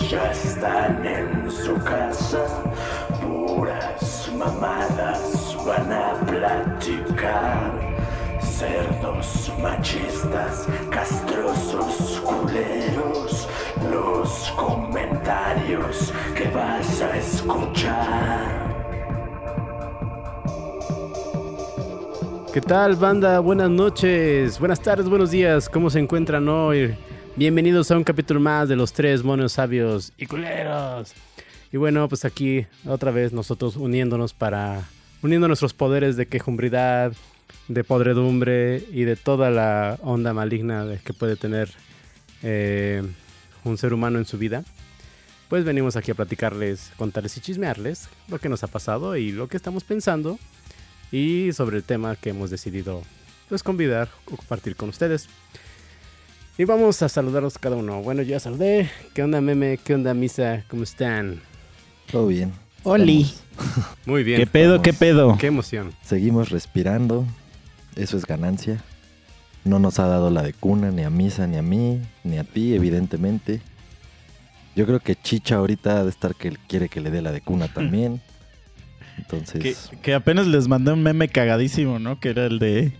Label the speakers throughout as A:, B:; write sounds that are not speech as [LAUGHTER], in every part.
A: Ya están en su casa, puras mamadas van a platicar. Cerdos machistas, castrosos culeros, los comentarios que vas a escuchar.
B: ¿Qué tal, banda? Buenas noches, buenas tardes, buenos días. ¿Cómo se encuentran hoy? Bienvenidos a un capítulo más de los tres monos sabios y culeros. Y bueno, pues aquí otra vez nosotros uniéndonos para uniendo nuestros poderes de quejumbridad, de podredumbre y de toda la onda maligna que puede tener eh, un ser humano en su vida. Pues venimos aquí a platicarles, contarles y chismearles lo que nos ha pasado y lo que estamos pensando y sobre el tema que hemos decidido pues convidar o compartir con ustedes. Y vamos a saludarlos cada uno. Bueno, yo ya saludé. ¿Qué onda, meme? ¿Qué onda, misa? ¿Cómo están?
C: Todo bien.
D: Oli.
B: Muy bien.
D: ¿Qué pedo, qué pedo?
B: Qué emoción.
C: Seguimos respirando. Eso es ganancia. No nos ha dado la de cuna ni a Misa ni a mí, ni a ti, evidentemente. Yo creo que Chicha ahorita ha de estar que quiere que le dé la de cuna [LAUGHS] también. Entonces,
D: Que, que apenas les mandé un meme cagadísimo, ¿no? Que era el de...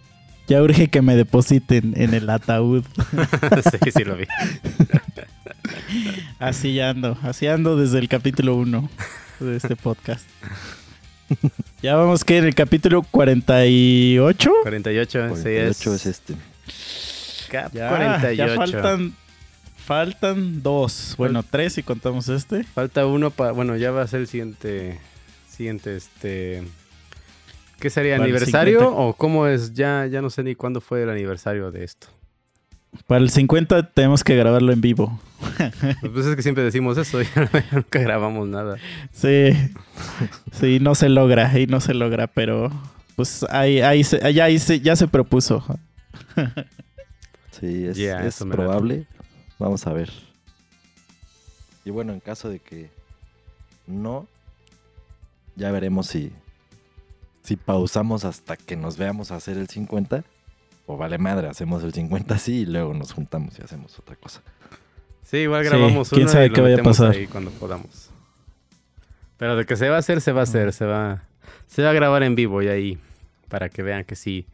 D: Ya urge que me depositen en el ataúd. [LAUGHS]
B: sí, sí lo vi. [LAUGHS]
D: Así ando, así ando desde el capítulo 1 de este podcast. [LAUGHS] Ya vamos que en el capítulo 48.
B: 48, sí
C: 48
B: es.
C: es este.
B: Cap
D: Ya,
B: 48.
D: ya faltan, faltan dos. Bueno, tres si contamos este.
B: Falta uno para. Bueno, ya va a ser el siguiente. Siguiente, este. ¿Qué sería? ¿Aniversario?
D: 50.
B: ¿O cómo es? Ya, ya no sé ni cuándo fue el aniversario de esto.
D: Para el 50 tenemos que grabarlo en vivo.
B: Pues es que siempre decimos eso, [LAUGHS] ya nunca grabamos nada.
D: Sí, sí, no se logra, y no se logra, pero pues ahí, ahí, se, ya, ahí se- ya se propuso.
C: Sí, es, probable. Vamos a ver. Y bueno, en caso de que no, ya veremos si, si pausamos hasta que nos veamos hacer el 50. O vale madre, hacemos el 50 así y luego nos juntamos y hacemos otra cosa.
B: Sí, igual
D: Sí,
B: grabamos
D: quién
B: uno
D: sabe
B: y lo
D: qué vaya a pasar.
B: ahí cuando podamos. Pero de que se va a hacer, se va a hacer, se va, se va a grabar en vivo y ahí para que vean que sí,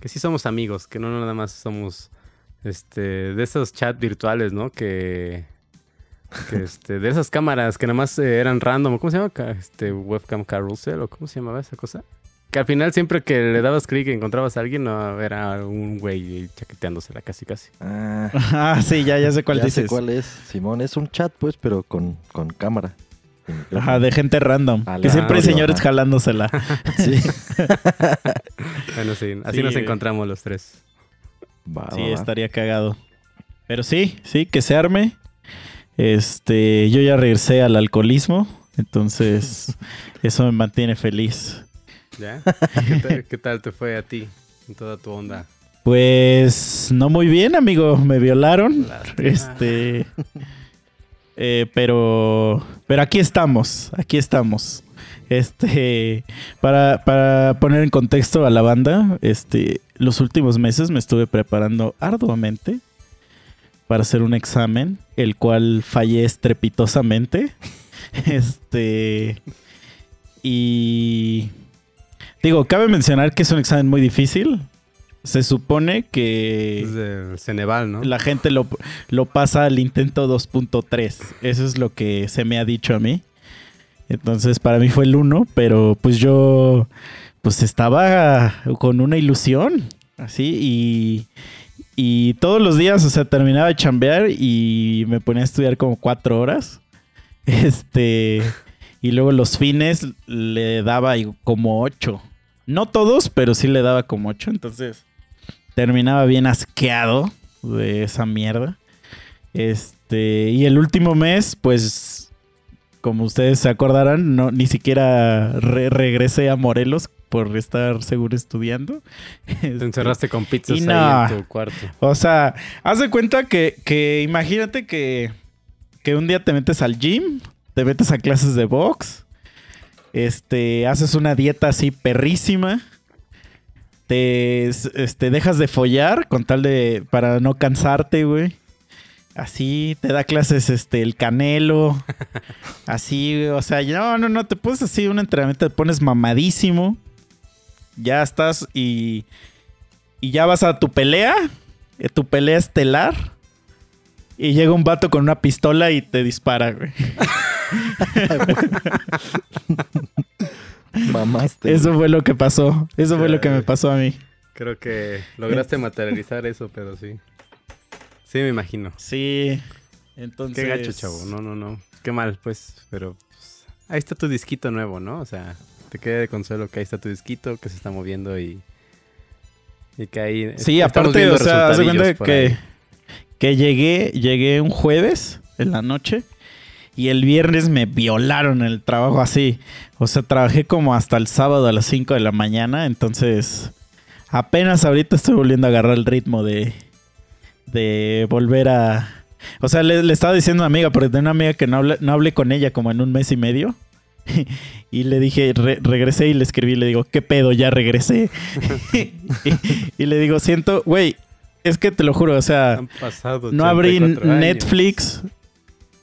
B: que sí somos amigos, que no nada más somos este de esos chats virtuales, ¿no? Que, que este, de esas cámaras que nada más eh, eran random, ¿cómo se llama? Este webcam carousel o cómo se llamaba esa cosa? Que al final siempre que le dabas clic y encontrabas a alguien, no, era un güey chaqueteándosela casi casi.
C: Ah, [LAUGHS]
D: Ah, sí, ya, ya sé cuál
C: ya
D: dices.
C: sé cuál es. Simón, es un chat, pues, pero con, con cámara.
D: Ajá, de gente random.
C: Al
D: que siempre hay señores
C: ajá.
D: jalándosela. [LAUGHS]
C: Sí. [LAUGHS]
B: Bueno, sí, así
D: Sí,
B: nos
D: güey.
B: encontramos los tres.
C: Va,
D: Sí,
C: va, va.
D: estaría cagado. Pero sí, sí, que se arme. Este, yo ya regresé al alcoholismo, entonces eso me mantiene feliz.
B: ¿Ya? [LAUGHS] ¿Qué tal, qué tal te fue a ti en toda tu onda?
D: Pues no muy bien, amigo. Me violaron.
B: Lástima.
D: Este. eh, pero. Pero aquí estamos. Aquí estamos. Este. Para, para poner en contexto a la banda. Este. Los últimos meses me estuve preparando arduamente. Para hacer un examen. El cual fallé estrepitosamente. [LAUGHS] Este. Y. Digo, cabe mencionar que es un examen muy difícil. Se supone que
B: Es Ceneval, ¿no?
D: la gente lo, lo pasa al intento 2.3. Eso es lo que se me ha dicho a mí. Entonces, para mí fue el 1, pero pues yo pues estaba con una ilusión, así, y, y todos los días, o sea, terminaba de chambear y me ponía a estudiar como cuatro horas. [LAUGHS] Este, y luego los fines le daba como ocho. No todos, pero sí le daba como ocho. Entonces, terminaba bien asqueado de esa mierda. Este, y el último mes, pues, como ustedes se acordarán, no, ni siquiera re- regresé a Morelos por estar seguro estudiando. [LAUGHS]
B: Te
D: Este,
B: encerraste con pizzas ahí en tu cuarto.
D: o sea, haz de cuenta que, que imagínate que, que un día te metes al gym, te metes a clases de box, este, haces una dieta así perrísima, te este, dejas de follar con tal de, para no cansarte, güey. Así te da clases este el Canelo. [LAUGHS] así, o sea, no, no, no, te pones así un entrenamiento, te pones mamadísimo. Ya estás y y ya vas a tu pelea, eh, tu pelea estelar. Y llega un vato con una pistola y te dispara, güey. [LAUGHS] [LAUGHS]
C: Mamaste.
D: Eso fue lo que pasó. Eso fue lo que me pasó a mí.
B: Creo que lograste materializar eso, pero sí. Sí, me imagino.
D: Sí. Entonces.
B: Qué gacho, chavo. No, no, no. Qué mal, pues. Pero pues, ahí está tu disquito nuevo, ¿no? O sea, te queda de consuelo que ahí está tu disquito, que se está moviendo y. Y que ahí.
D: Sí, aparte, o sea, haz de cuenta que,
B: ahí.
D: que llegué, llegué un jueves en la noche y el viernes me violaron el trabajo así. O sea, trabajé como hasta el sábado a las 5 de la mañana, entonces apenas ahorita estoy volviendo a agarrar el ritmo de, de volver a... O sea, le, le estaba diciendo a una amiga, porque tengo una amiga que no hablé, no hablé con ella como en un mes y medio. [LAUGHS] y le dije, re- regresé y le escribí, le digo, ¿qué pedo? Ya regresé. [LAUGHS] y, y le digo, siento, güey, es que te lo juro, o sea,
B: Han pasado
D: no abrí
B: 84 años.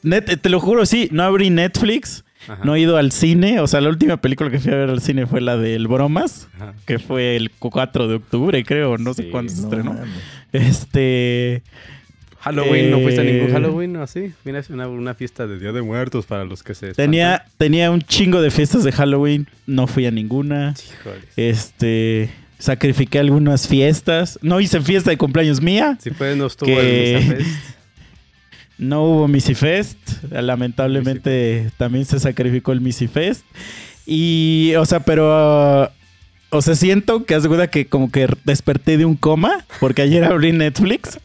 D: Net- te lo juro, sí, no abrí Netflix,
B: Ajá,
D: no he ido al cine. O sea, la última película que fui a ver al cine fue la del Bromas,
B: ajá.
D: que fue el 4 de octubre, creo, no sé cuándo se
C: No
D: estrenó. Este.
B: Halloween, ¿no fuiste a ningún
D: Eh,
B: Halloween o así? Vienes una, una fiesta de Día de Muertos para los que se
D: Tenía, tenía un chingo de fiestas de Halloween, no fui a ninguna.
B: Híjoles.
D: Este. Sacrifiqué algunas fiestas. No hice fiesta de cumpleaños mía.
B: Si puedes, no estuvo
D: que-
B: Fest.
D: No hubo Missy Fest. Lamentablemente también se sacrificó el Missy Fest. Y, o sea, pero. uh, o sea, siento que cuenta que como que desperté de un coma. Porque ayer abrí Netflix.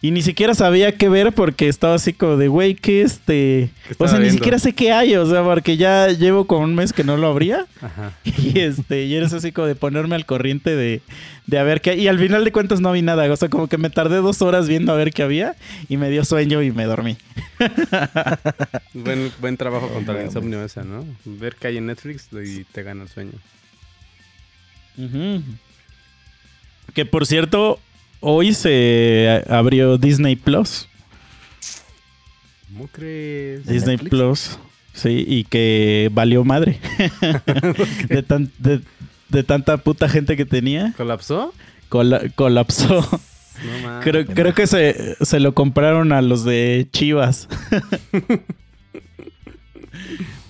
D: Y ni siquiera sabía qué ver porque estaba así como de, güey, ¿qué este?
B: ¿Qué
D: O sea, ni siquiera sé qué hay. O sea, porque ya llevo como un mes que no lo abría.
B: Ajá. [LAUGHS]
D: Y este, y eres así como de ponerme al corriente de, de a ver qué. Y al final de cuentas no vi nada. O sea, como que me tardé dos horas viendo a ver qué había. Y me dio sueño y me dormí. [LAUGHS]
B: Buen, buen trabajo
C: No
B: contra el insomnio esa, ¿no? Ver que hay en Netflix y te gana el sueño.
D: Ujú. Que por cierto, hoy se abrió Disney Plus.
B: ¿Cómo crees?
C: ¿De
D: Disney
C: Netflix?
D: Plus. Sí, y que valió madre. [LAUGHS] de, tan- de- de tanta puta gente que tenía,
B: ¿Colapsó?
D: cola- colapsó.
B: No [LAUGHS] mames.
D: Creo, creo que se, se lo compraron a los de Chivas. [LAUGHS]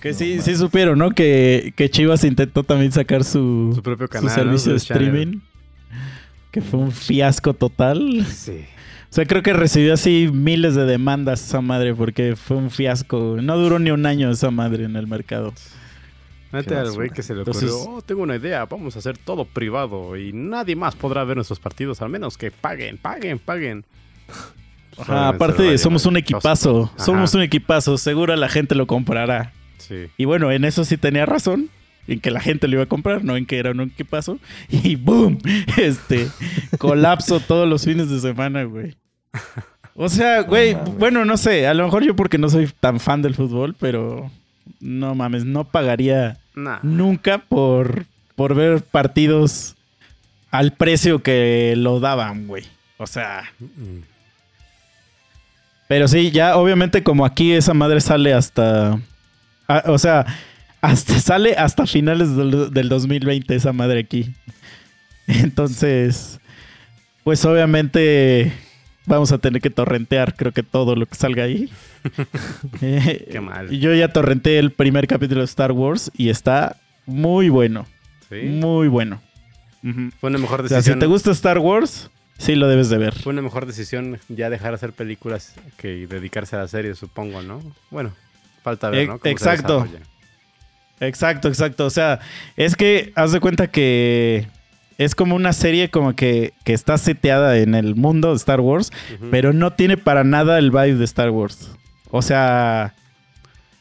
D: que sí,
C: No
D: sí supieron, ¿no? Que, que Chivas intentó también sacar su,
B: Su propio
D: su
B: canal.
D: servicio
B: ¿no?
D: de
B: Su channel.
D: Que fue un fiasco total.
B: Sí.
D: O sea, creo que recibió así miles de demandas esa madre porque fue un fiasco. No duró ni un año esa madre en el mercado.
B: Mete al güey que se le
D: Entonces-
B: ocurrió, oh, tengo una idea, vamos a hacer todo privado y nadie más podrá ver nuestros partidos, al menos que paguen, paguen, paguen.
D: Ajá, aparte, somos un equipazo.
B: Ajá.
D: Somos un equipazo. Seguro la gente lo comprará.
B: Sí.
D: Y bueno, en eso sí tenía razón. En que la gente lo iba a comprar, no en que era un equipazo. [LAUGHS] Y ¡boom! Este, colapso todos los fines de semana, güey. O sea, güey, bueno, no sé. A lo mejor yo porque no soy tan fan del fútbol, pero no mames, no pagaría
B: Nah.
D: nunca por, por ver partidos al precio que lo daban, güey. O sea,
B: Mm.
D: pero sí, ya obviamente como aquí esa madre sale hasta... ah, o sea, hasta sale hasta finales del, del 2020 esa madre aquí. Entonces, pues obviamente vamos a tener que torrentear creo que todo lo que salga ahí. [LAUGHS] Eh,
B: Qué mal.
D: Yo ya torrenté el primer capítulo de Star Wars y está muy bueno.
B: Sí.
D: Muy bueno.
B: Fue una mejor
D: O sea,
B: decisión.
D: si te gusta Star Wars, sí lo debes de ver.
B: Fue una mejor decisión ya dejar de hacer películas que dedicarse a la serie, supongo, ¿no? Bueno, falta ver,
D: Eh,
B: ¿no? Cómo
D: exacto. Exacto, exacto. O sea, es que haz de cuenta que es como una serie como que, que está seteada en el mundo de Star Wars, pero no tiene para nada el vibe de Star Wars. O sea,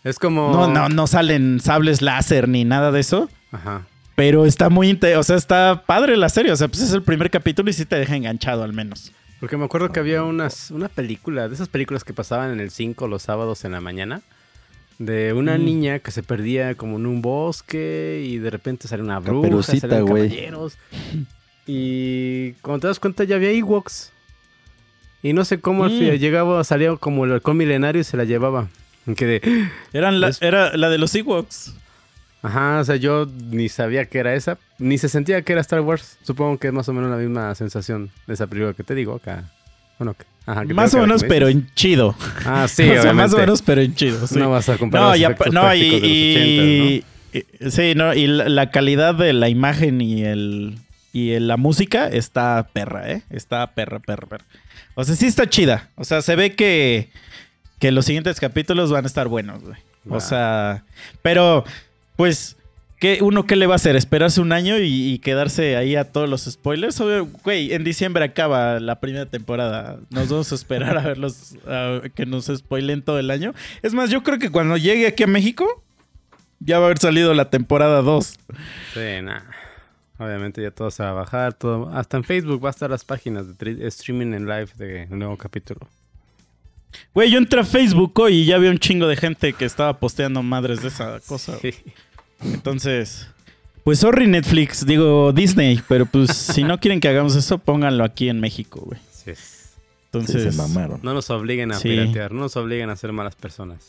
B: Es como...
D: no, no, no salen sables láser ni nada de eso.
B: Ajá.
D: Pero está muy, o sea, está padre la serie. O sea, pues es el primer capítulo y sí te deja enganchado al menos.
B: Porque me acuerdo que había unas, una película, de esas películas que pasaban en el 5 los sábados en la mañana, de una
D: Mm.
B: niña que se perdía como en un bosque y de repente sale una bruja, salen caballeros. Y cuando te das cuenta ya había Ewoks. Y no sé cómo al
D: Mm.
B: fin- llegaba, salía como el halcón milenario y se la llevaba. Y quedé,
D: Eran la,
B: Es-
D: Era la de los Ewoks.
B: ajá, o sea, yo ni sabía que era esa, ni se sentía que era Star Wars. Supongo que es más o menos la misma sensación de esa película que te digo acá. Bueno, ajá,
D: Más o menos,
B: me
D: pero en chido.
B: Ah, sí, [LAUGHS]
D: o sea, más o menos, pero en chido. sí.
B: No vas a comparar
D: No,
B: los
D: ya, no, y,
B: de los 80, ¿no?
D: y- y- sí, no, y la, calidad de la imagen y el y la música está perra, ¿eh? Está perra, perra, perra. O sea, sí está chida. O sea, se ve que, que los siguientes capítulos van a estar buenos, güey. O sea, pero, pues, ¿qué, ¿uno qué le va a hacer? ¿Esperarse un año y, y quedarse ahí a todos los spoilers? O, Güey, en diciembre acaba la primera temporada. Nos vamos a esperar a verlos, a que nos spoilen todo el año. Es más, yo creo que cuando llegue aquí a México, ya va a haber salido la temporada 2.
B: Sí, nada. Obviamente ya todo se va a bajar, todo. Hasta en Facebook va a estar las páginas de tri- streaming en live de un nuevo capítulo.
D: Güey, yo entré a Facebook hoy y ya vi un chingo de gente que estaba posteando madres de esa cosa.
B: Sí.
D: Entonces, pues sorry Netflix, digo Disney, pero pues si no quieren que hagamos eso, pónganlo aquí en México, güey.
B: Sí.
D: Entonces,
C: Sí, se mamaron.
B: No nos obliguen a
D: Sí.
B: piratear, no nos obliguen a ser malas personas.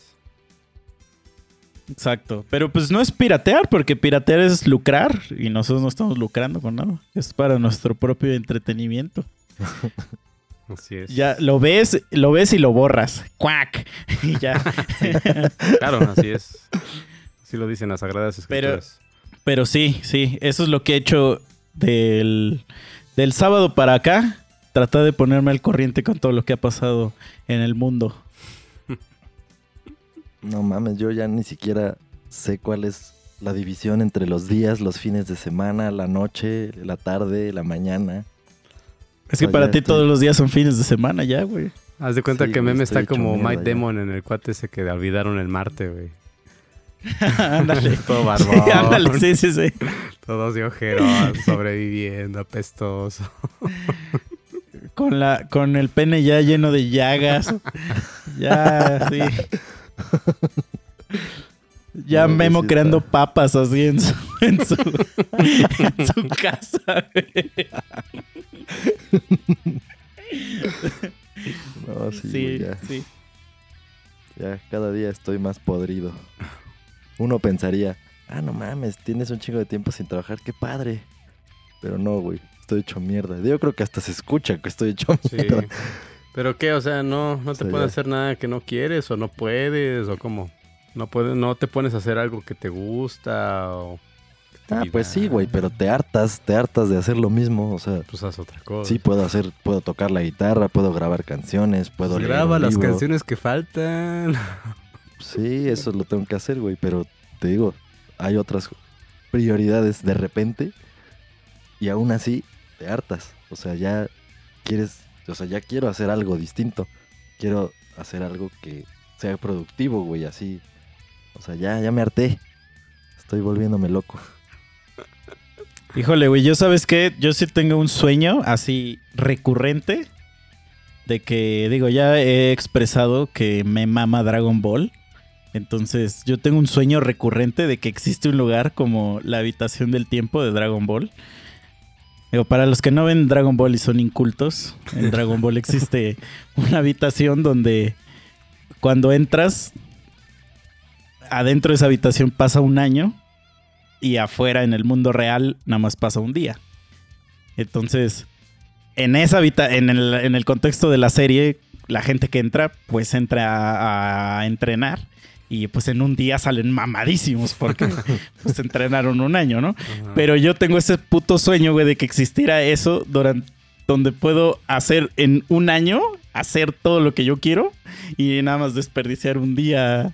D: exacto. Pero pues no es piratear, porque piratear es lucrar y nosotros no estamos lucrando con nada. Es para nuestro propio entretenimiento. [LAUGHS]
B: Así es.
D: Ya lo ves, lo ves y lo borras. ¡Cuac! [LAUGHS] Y ya. [LAUGHS]
B: Claro, así es. Así lo dicen las sagradas
D: Pero-
B: escrituras.
D: Pero sí, sí, eso es lo que he hecho del, del sábado para acá. Tratar de ponerme al corriente con todo lo que ha pasado en el mundo. [LAUGHS]
C: No mames, yo ya ni siquiera sé cuál es la división entre los días, los fines de semana, la noche, la tarde, la mañana.
D: Es que para ti
C: estoy-
D: todos los días son fines de semana ya, güey.
B: Haz de cuenta
C: Sí,
B: que Meme está como Mike. Demon en el cuate ese que olvidaron el Marte, güey. [LAUGHS]
D: ándale. [LAUGHS]
B: Todo
D: Sí,
B: barbón.
D: ándale, sí, sí, sí.
B: Todos de ojerón, sobreviviendo, apestoso. [LAUGHS]
D: Con, la, con el pene ya lleno de llagas. Ya, sí. Ya
C: No,
D: Memo creando papas así en su, en su, en su casa.
C: No, sí, ya,
D: sí.
C: ya cada día estoy más podrido. Uno pensaría, ah, no mames, tienes un chingo de tiempo sin trabajar, qué padre. Pero no, güey, estoy hecho mierda. Yo creo que hasta se escucha que estoy hecho
B: Sí.
C: mierda.
B: ¿Pero qué? O sea, ¿no, no te
C: sea,
B: a
C: ya.
B: hacer nada que no quieres o no puedes o cómo? ¿No, puedes, no te pones a hacer algo que te gusta o...
C: Ah, pues sí, güey, pero te hartas, te hartas de hacer lo mismo. O sea,
B: Pues haz otra cosa.
C: sí puedo hacer, puedo tocar la guitarra, puedo grabar canciones, puedo
B: Pues
C: leer
B: graba
C: un
B: las canciones que faltan. [LAUGHS]
C: Sí, eso lo tengo que hacer, güey, pero te digo, hay otras prioridades de repente y aún así te hartas. O sea, ya quieres, o sea, ya quiero hacer algo distinto. Quiero hacer algo que sea productivo, güey, así. O sea, ya, ya me harté. Estoy volviéndome loco.
D: Híjole, güey, yo sabes qué, yo sí tengo un sueño así recurrente de que, digo, ya he expresado que me mama Dragon Ball. Entonces, yo tengo un sueño recurrente de que existe un lugar como la habitación del tiempo de Dragon Ball. Digo, para los que no ven Dragon Ball y son incultos, en [LAUGHS] Dragon Ball existe una habitación donde cuando entras, adentro de esa habitación pasa un año y afuera en el mundo real nada más pasa un día. Entonces, en esa habita en el, en el contexto de la serie, la gente que entra, pues entra a, a entrenar. Y pues en un día salen mamadísimos porque [LAUGHS] pues entrenaron un año, ¿no?
B: Ajá.
D: Pero yo tengo ese puto sueño, güey, de que existiera eso durante donde puedo hacer en un año, hacer todo lo que yo quiero y nada más desperdiciar un día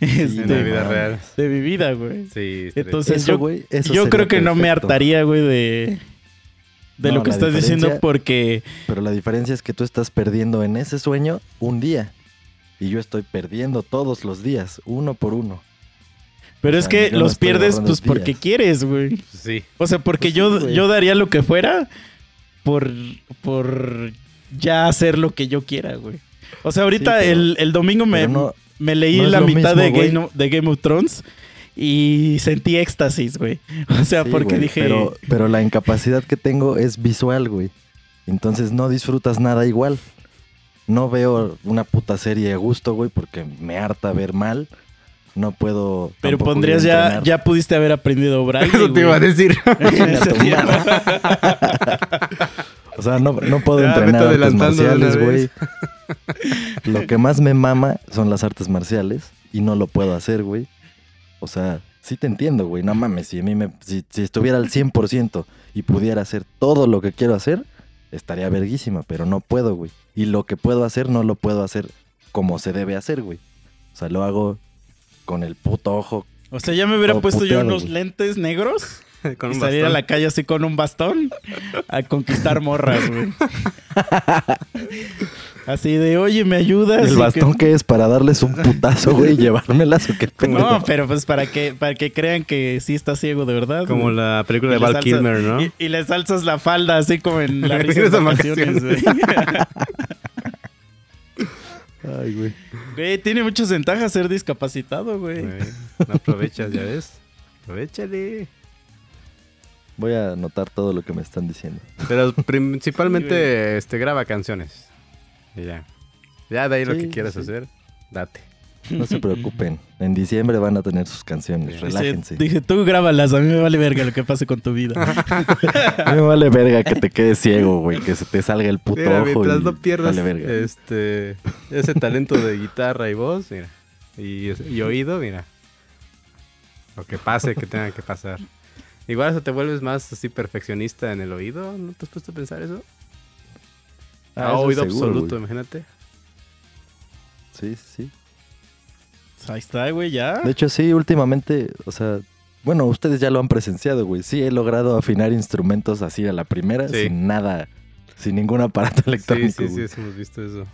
D: este,
B: en la vida real.
D: de mi vida, güey.
B: Sí.
D: Entonces
C: Eso,
D: yo,
C: güey, eso
D: yo creo que no me hartaría, güey, de, de
C: No,
D: lo que estás diciendo porque...
C: Pero la diferencia es que tú estás perdiendo en ese sueño un día. Y yo estoy perdiendo todos los días, uno por uno.
D: Pero
C: O
D: es
C: sea,
D: que
C: no
D: los pierdes pues porque
C: días.
D: quieres, güey.
B: Pues Sí.
D: O sea, porque
C: Pues
D: yo, yo daría lo que fuera por, por ya hacer lo que yo quiera, güey. O sea, ahorita
C: Sí, pero-
D: el, el domingo me,
C: no,
D: me leí
C: no
D: la mitad
C: mismo,
D: de. Game, of- de Game of Thrones y sentí éxtasis, güey. [LAUGHS] O sea,
C: sí,
D: porque
C: güey,
D: dije...
C: Pero, pero la incapacidad que tengo es visual, güey. Entonces no disfrutas nada igual. No veo una puta serie a gusto, güey, porque me harta ver mal. No puedo.
D: Pero pondrías ya, ya pudiste haber aprendido braille.
B: Eso te iba a decir. [LAUGHS] [LAUGHS]
C: O sea, no, no puedo
B: Ya,
C: entrenar artes marciales, güey. Lo que más me mama son las artes marciales y no lo puedo hacer, güey. O sea, sí te entiendo, güey. No mames, si a mí me si, si estuviera al 100% y pudiera hacer todo lo que quiero hacer, estaría verguísima, pero no puedo, güey. Y lo que puedo hacer no lo puedo hacer como se debe hacer, güey. O sea, lo hago con el puto ojo.
D: O sea, ya me hubiera puesto yo unos
C: güey.
D: lentes negros [LAUGHS]
B: Con
D: y
B: un
D: salir a la calle así con un bastón a conquistar morras, güey. [LAUGHS] Así de, oye, ¿me ayudas?
C: El bastón que es para darles un putazo, güey, y llevármelas o qué pedo.
D: No, pero pues para que, para que crean que sí está ciego de verdad.
B: Como
D: güey.
B: la película de Val
D: salsas-
B: Kilmer, ¿no?
D: Y, y le salsas la falda así como en la risa de vacaciones, güey. [LAUGHS]
C: Ay, güey.
D: Güey, tiene muchas ventajas ser discapacitado, güey.
B: Güey, No aprovechas, ya ves. Aprovechale.
C: Voy a anotar todo lo que me están diciendo.
B: Pero
D: Sí,
B: principalmente este, graba canciones. Y ya. Ya de ahí lo que quieras
C: sí.
B: hacer, date.
C: No se preocupen. En diciembre van a tener sus canciones. Relájense.
D: Dije, tú grábalas, a mí me vale verga lo que pase con tu vida. [LAUGHS]
C: A mí me vale verga que te quedes ciego, güey. Que se te salga el puto
B: Mira,
C: ojo.
B: mientras
C: y
B: no pierdas
C: vale verga.
B: este ese talento de guitarra y voz, mira. Y, y oído, mira. Lo que pase, que tenga que pasar. Igual eso te vuelves más así perfeccionista en el oído. ¿No te has puesto a pensar eso?
C: Ah,
B: Ah, oído
C: seguro,
B: absoluto, imagínate.
C: Sí, sí.
D: Ahí está, güey, ya.
C: De hecho, sí, últimamente, o sea, bueno, ustedes ya lo han presenciado, güey. Sí, he logrado afinar instrumentos así a la primera,
B: Sí.
C: sin nada, sin ningún aparato [LAUGHS] electrónico.
B: sí, sí,
C: güey.
B: sí, hemos visto eso.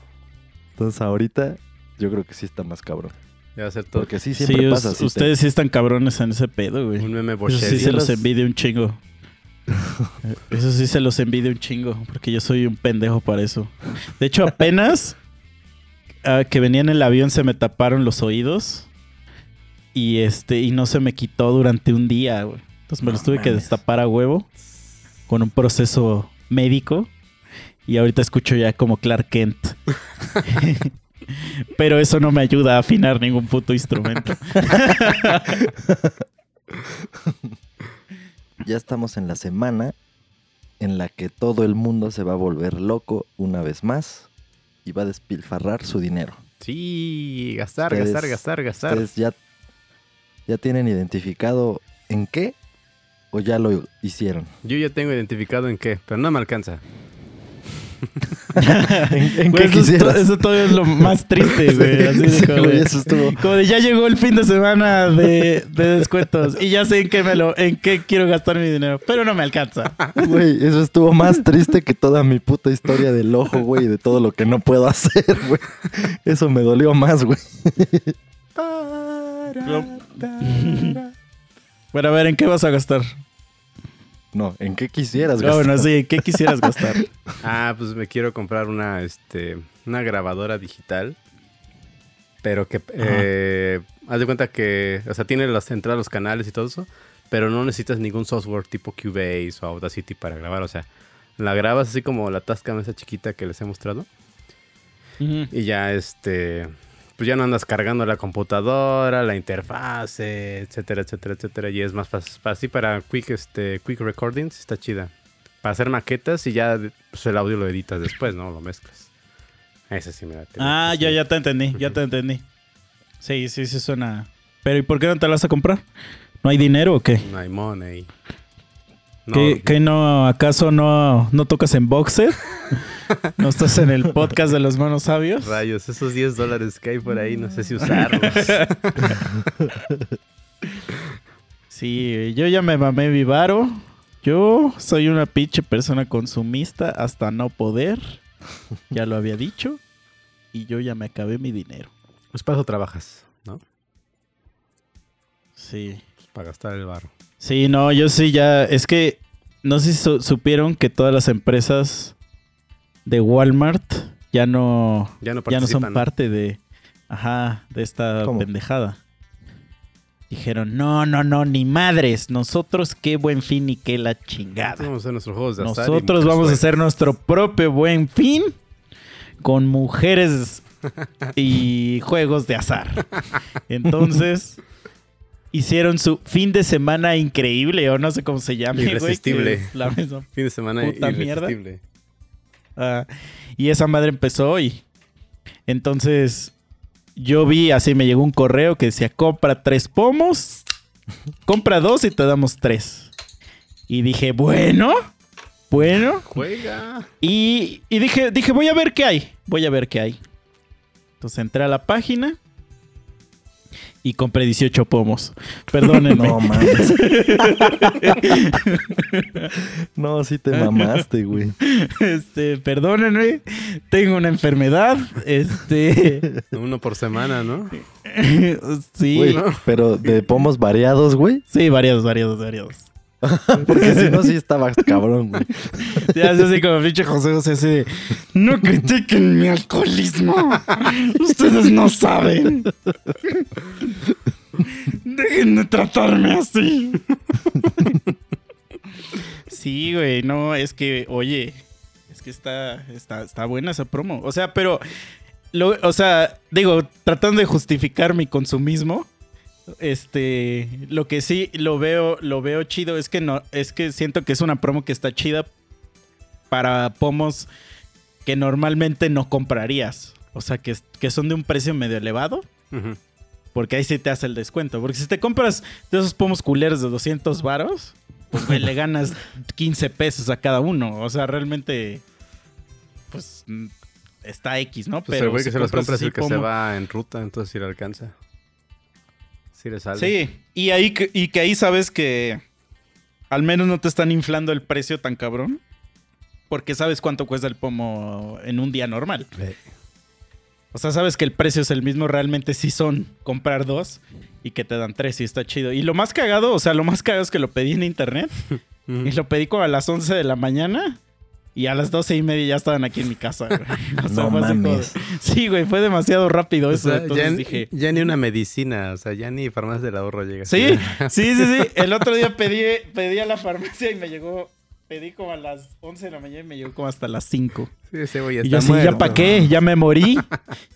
C: Entonces, ahorita, yo creo que sí está más cabrón.
B: Ya va a ser todo
C: Porque sí,
D: Sí,
C: siempre
D: us-
C: pasa. sí te-
D: ustedes sí están cabrones en ese pedo, güey.
B: un meme Boscheri.
D: sí se los
C: los-
D: envidio un chingo. [LAUGHS] Eso sí se los envidio un chingo, porque yo soy un pendejo para eso. De hecho, apenas [LAUGHS] ah, que venía en el avión se me taparon los oídos y este y no se me quitó durante un día, güey. Entonces me
C: No
D: los tuve que destapar a huevo con un proceso médico y ahorita escucho ya como Clark Kent. [LAUGHS] Pero eso no me ayuda a afinar ningún puto instrumento.
C: Ya estamos en la semana en la que todo el mundo se va a volver loco una vez más y va a despilfarrar su dinero.
B: Sí, gastar,
C: Ustedes-
B: gastar, gastar, gastar.
C: ¿Ustedes ya, ya tienen identificado en qué o ya lo hicieron?
B: Yo ya tengo identificado en qué, pero no me alcanza. [LAUGHS]
C: ¿En, en
D: Güey,
C: qué
D: eso, eso todavía es lo más triste, [LAUGHS] güey. Así de
C: Sí,
D: como,
C: güey, eso estuvo.
D: como de ya llegó el fin de semana de, de descuentos y ya sé en qué me lo, en qué quiero gastar mi dinero, pero no me alcanza.
C: Güey, eso estuvo más triste que toda mi puta historia del ojo, güey, de todo lo que no puedo hacer, [LAUGHS] güey. Eso me dolió más, güey.
D: Bueno, a ver, ¿en qué vas a gastar?
C: No, ¿en qué quisieras,
D: Ah,
C: gastar?
D: bueno, sí, ¿qué quisieras gastar? [LAUGHS]
B: Ah, pues me quiero comprar una, este, una grabadora digital. Pero que, eh, haz de cuenta que, o sea, tiene las entradas, los canales y todo eso, pero no necesitas ningún software tipo Cubase o Audacity para grabar. O sea, la grabas así como la Tascam esa chiquita que les he mostrado. Y ya, este, pues ya no andas cargando la computadora, la interfase, etcétera, etcétera, etcétera. Y es más fácil, así para quick, este, quick recordings, está chida. Para hacer maquetas y ya pues, el audio lo editas después, ¿no? Lo mezclas. Ese sí me da.
D: Ah, ya, ya te entendí, ya te entendí. Sí, sí, sí suena. Pero ¿y por qué no te la vas a comprar? ¿No hay dinero o qué?
B: No hay money. No,
D: ¿Qué, qué no, acaso no, no tocas en Boxer? ¿No estás en el podcast de los manos sabios?
B: Rayos, esos 10 dólares que hay por ahí, no sé si usarlos. [LAUGHS]
D: Sí, yo ya me mamé mi varo. Yo soy una pinche persona consumista hasta no poder. Ya lo había dicho. Y yo ya me acabé mi dinero.
B: pues para eso trabajas, ¿no?
D: Sí.
B: Pues para gastar el barro.
D: Sí, no, yo sí ya. Es que no sé si su- supieron que todas las empresas de Walmart ya no,
B: Ya no
D: ya no son parte de. Ajá, de esta
C: ¿Cómo?
D: pendejada. Dijeron, no, no, no, ni madres. Nosotros qué buen fin y qué la chingada.
B: Vamos a hacer nuestros juegos de
D: Nosotros vamos a hacer nuestro propio buen fin con mujeres [LAUGHS] y juegos de azar. Entonces, [LAUGHS] hicieron su fin de semana increíble, o no sé cómo se llama.
B: Irresistible.
D: la misma. [LAUGHS]
B: Fin de semana
D: Puta
B: irresistible.
D: Ah, y esa madre empezó hoy. Entonces, yo vi, así me llegó un correo que decía, compra tres pomos, compra dos y te damos tres. Y dije, bueno, bueno.
B: Juega.
D: Y, y dije, dije, voy a ver qué hay. Voy a ver qué hay. Entonces entré a la página y compré 18 pomos. Perdónenme.
C: No mames. [LAUGHS] no, sí te mamaste, güey.
D: Este, perdónenme. Tengo una enfermedad. Este.
B: Uno por semana, ¿no? [LAUGHS]
D: sí.
C: Güey, pero de [LAUGHS] pomos variados, güey.
D: Sí, variados, variados, variados. [LAUGHS]
C: Porque si no, sí estabas cabrón, güey.
D: Ya es así como pinche José José así de, No critiquen mi alcoholismo. Ustedes no saben. Dejen de tratarme así. Sí, güey, no, es que, oye, es que está, está, está buena esa promo. O sea, pero, o sea, digo, tratando de justificar mi consumismo, este, lo que sí lo veo, lo veo chido es que no, es que siento que es una promo que está chida para pomos que normalmente no comprarías. O sea, que, que son de un precio medio elevado. Porque ahí sí te hace el descuento. Porque si te compras de esos pomos culeros de 200 varos, pues güey, le ganas 15 pesos a cada uno. O sea, realmente, pues mm, está X, ¿no?
B: Pues el güey que
D: si
B: se los compra es el que se va en ruta, entonces sí le alcanza. Sí le sale.
D: Sí, y ahí que, y que ahí sabes que al menos no te están inflando el precio tan cabrón. Porque sabes cuánto cuesta el pomo en un día normal. O sea, sabes que el precio es el mismo, realmente sí son comprar dos y que te dan tres y está chido. Y lo más cagado, o sea, lo más cagado es que lo pedí en internet [LAUGHS] y lo pedí como a las 11 de la mañana y a las 12 y media ya estaban aquí en mi casa, güey. [LAUGHS] O sea,
C: No
D: como
C: mames.
D: Sí, güey, fue demasiado rápido
B: O
D: eso.
B: sea,
D: entonces
B: ya,
D: dije...
B: ya ni una medicina, o sea, ya ni farmacia del ahorro llega.
D: Sí, [LAUGHS] sí, sí, sí. El otro día pedí, pedí a la farmacia y me llegó... Pedí como a las 11 de la mañana y me llegó como hasta las 5.
B: Sí, ese güey
D: Y
B: está
D: yo así, ¿ya para qué? [LAUGHS] Ya me morí.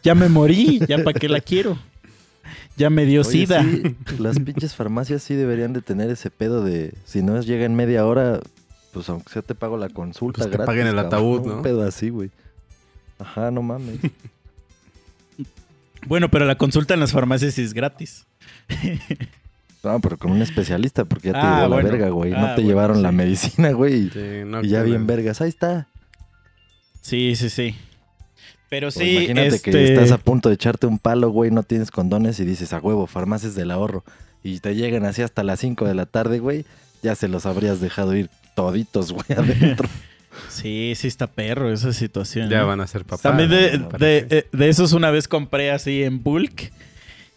D: Ya me morí. ¿Ya para qué la quiero? Ya me dio
C: Oye,
D: sida.
C: sí, las pinches farmacias sí deberían de tener ese pedo de si no llega en media hora, pues aunque sea te pago la consulta
B: Pues te
C: gratis.
B: paguen el
C: cabrón,
B: ataúd,
C: Un
B: ¿no?
C: pedo así, güey. Ajá, no mames. [LAUGHS]
D: Bueno, pero la consulta en las farmacias es gratis.
C: No, pero con un especialista, porque ya te
D: Ah,
C: llevó la
D: bueno.
C: verga, güey.
D: Ah,
C: no te
D: bueno,
C: llevaron la medicina, güey. y-
B: Sí, no
C: y ya
B: creo.
C: bien vergas. Ahí está.
D: Sí, sí, sí. Pero
C: O
D: sí,
C: imagínate
D: este...
C: que estás a punto de echarte un palo, güey, no tienes condones y dices a huevo, farmacias del ahorro. Y te llegan así hasta las 5 de la tarde, güey. Ya se los habrías dejado ir toditos, güey, adentro. [LAUGHS]
D: Sí, sí está perro esa situación.
B: Ya
D: ¿no?
B: van a ser papás.
D: También de,
B: ¿no?
D: de, eh, de esos una vez compré así en bulk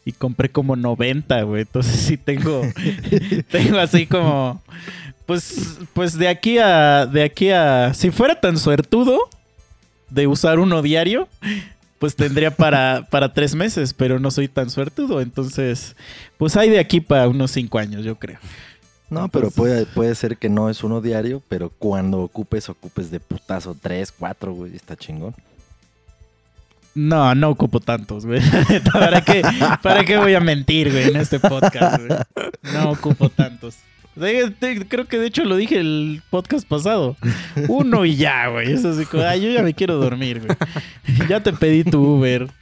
D: y compré como 90, güey. Entonces sí tengo, [LAUGHS] tengo así como, pues, pues de aquí a, de aquí a, si fuera tan suertudo de usar uno diario, pues tendría para, [LAUGHS] para tres meses, pero no soy tan suertudo. Entonces, pues hay de aquí para unos cinco años, yo creo.
C: No, pero puede, puede ser que no es uno diario, pero cuando ocupes, ocupes de putazo 3, 4, güey. Está chingón.
D: No, no ocupo tantos, güey. [LAUGHS] ¿Para qué, ¿Para qué voy a mentir, güey, en este podcast, güey? No ocupo tantos. Creo que de hecho lo dije el podcast pasado. Uno y ya, güey. Es así como, ay, yo ya me quiero dormir, güey. [LAUGHS] Ya te pedí tu Uber. [LAUGHS]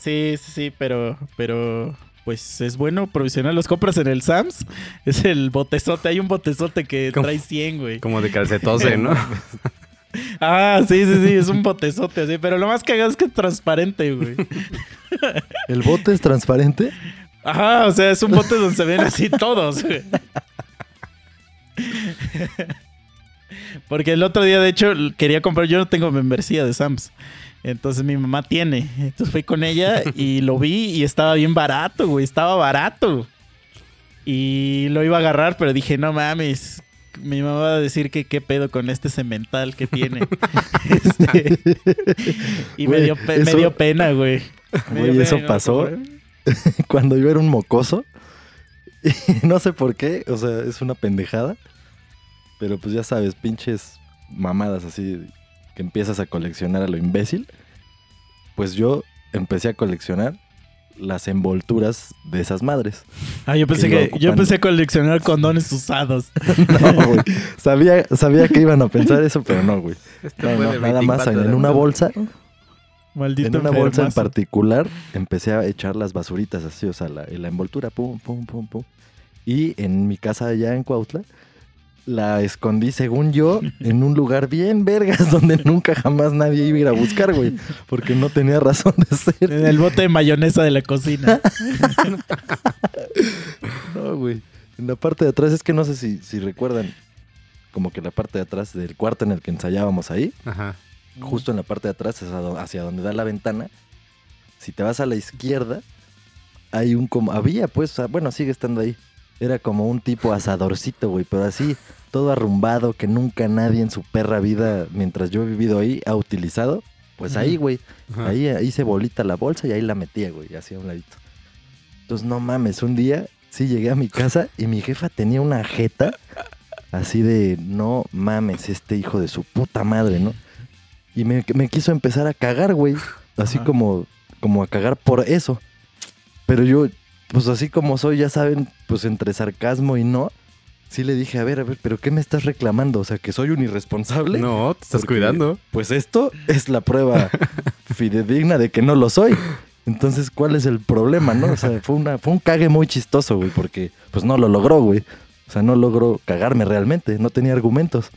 D: Sí, sí, sí, pero, pero, pues es bueno provisionar. Los compras en el Sams. Es el botezote. Hay un botezote que
B: ¿Cómo?
D: trae 100, güey.
B: Como de calcetose, ¿no? [LAUGHS]
D: Ah, sí, sí, sí, es un botezote así. Pero lo más cagado es que es transparente, güey. [LAUGHS]
C: ¿El bote es transparente?
D: Ajá, o sea, es un bote donde se ven así todos, güey. [LAUGHS] Porque el otro día, de hecho, quería comprar. Yo no tengo membresía de Sams. Entonces mi mamá tiene. Entonces fui con ella y lo vi y estaba bien barato, güey. Estaba barato. Y lo iba a agarrar, pero dije, no mames. Mi mamá va a decir que qué pedo con este cemental que tiene. [LAUGHS] Este, y me, dio pe- me
C: eso-
D: dio pena, güey. Me
C: Güey,
D: dio
C: eso pasó. [LAUGHS] Cuando yo era un mocoso. Y [LAUGHS] no sé por qué, o sea, es una pendejada. Pero pues ya sabes, pinches mamadas así. Que empiezas a coleccionar a lo imbécil. Pues yo empecé a coleccionar las envolturas de esas madres.
D: Ah, yo pensé
C: Que
D: yo empecé a coleccionar condones usados. [LAUGHS]
C: No, güey. [LAUGHS] Sabía, sabía que iban a pensar eso, pero no, güey.
B: Este
C: No, no, nada más
B: 24
C: en una bolsa.
D: Maldito
C: En una bolsa en particular empecé a echar las basuritas así, o sea, la, la envoltura, pum, pum, pum, pum. Y en mi casa allá en Cuautla, la escondí, según yo, en un lugar bien vergas [LAUGHS] donde nunca jamás nadie iba a ir a buscar, güey. Porque no tenía razón de ser.
D: En el bote de mayonesa de la cocina. [LAUGHS]
C: No, güey. En la parte de atrás, es que no sé si, si recuerdan, como que la parte de atrás del cuarto en el que ensayábamos ahí,
B: Ajá.
C: justo en la parte de atrás, hacia donde da la ventana. Si te vas a la izquierda, hay un como. Había, pues, ah, bueno, sigue estando ahí. Era como un tipo asadorcito, güey, pero así, todo arrumbado, que nunca nadie en su perra vida, mientras yo he vivido ahí, ha utilizado. Pues ahí, güey. Ahí hice bolita la bolsa y ahí la metía, güey, así a un ladito. Entonces, no mames, un día sí llegué a mi casa y mi jefa tenía una jeta así de, no mames, este hijo de su puta madre, ¿no? Y me, me quiso empezar a cagar, güey. Así como, como a cagar por eso. Pero yo, pues así como soy, ya saben, pues entre sarcasmo y no, sí le dije, a ver, a ver, pero ¿qué me estás reclamando? O sea, que soy un irresponsable.
B: No, te estás
C: Porque-
B: cuidando.
C: Pues esto es la prueba [LAUGHS] fidedigna de que no lo soy. Entonces, ¿cuál es el problema, no? O sea, fue, una, fue un cague muy chistoso, güey, porque pues no lo logró, güey. O sea, no logró cagarme realmente, no tenía argumentos.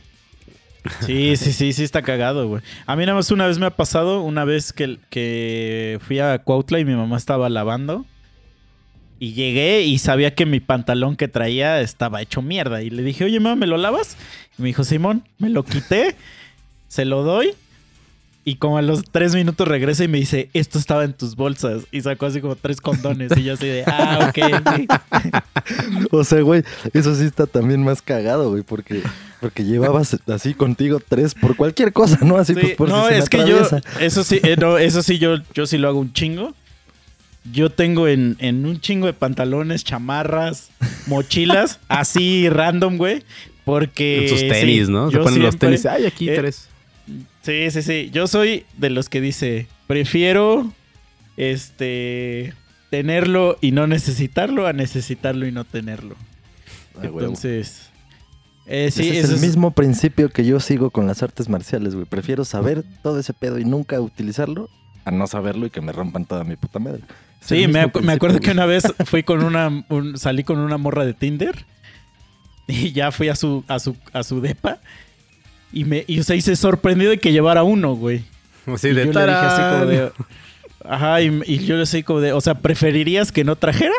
D: Sí, sí, sí, sí está cagado, güey. A mí nada más una vez me ha pasado, una vez que, que fui a Cuautla y mi mamá estaba lavando. Y llegué y sabía que mi pantalón que traía estaba hecho mierda. Y le dije, oye, mamá, ¿me lo lavas? Y me dijo, Simón, me lo quité, se lo doy. Y como a los tres minutos regresa y me dice, esto estaba en tus bolsas. Y sacó así como tres condones. Y yo así de, ah, ok. ok". [LAUGHS]
C: O sea, güey, eso sí está también más cagado, güey, porque, porque llevabas así contigo tres por cualquier cosa, ¿no? Así
D: Sí,
C: pues por
D: no,
C: si se me
D: es que yo, eso sí, eh, no, eso sí, yo, yo sí lo hago un chingo. Yo tengo en, en un chingo de pantalones, chamarras, mochilas, [LAUGHS] así random, güey. Porque.
B: En sus
D: sí,
B: tenis, ¿no? Se
D: yo
B: ponen los tenis. Ay, aquí
D: eh,
B: tres.
D: Sí, sí, sí. Yo soy de los que dice, prefiero este tenerlo y no necesitarlo a necesitarlo y no tenerlo.
C: Ah, huevo.
D: Entonces, eh,
C: Ese
D: sí,
C: es el
D: es-
C: mismo principio que yo sigo con las artes marciales, güey. Prefiero saber todo ese pedo y nunca utilizarlo a no saberlo y que me rompan toda mi puta madre. Es
D: Sí, me, me acuerdo que una vez [LAUGHS] fui con una, un- salí con una morra de Tinder y ya fui a su, a su, a su depa y me, y o sea, y se sorprendió de que llevara uno, güey.
B: Así
D: Y
B: de
D: yo le dije así como de, ajá, y, y yo le soy como de, o sea, ¿preferirías que no trajera?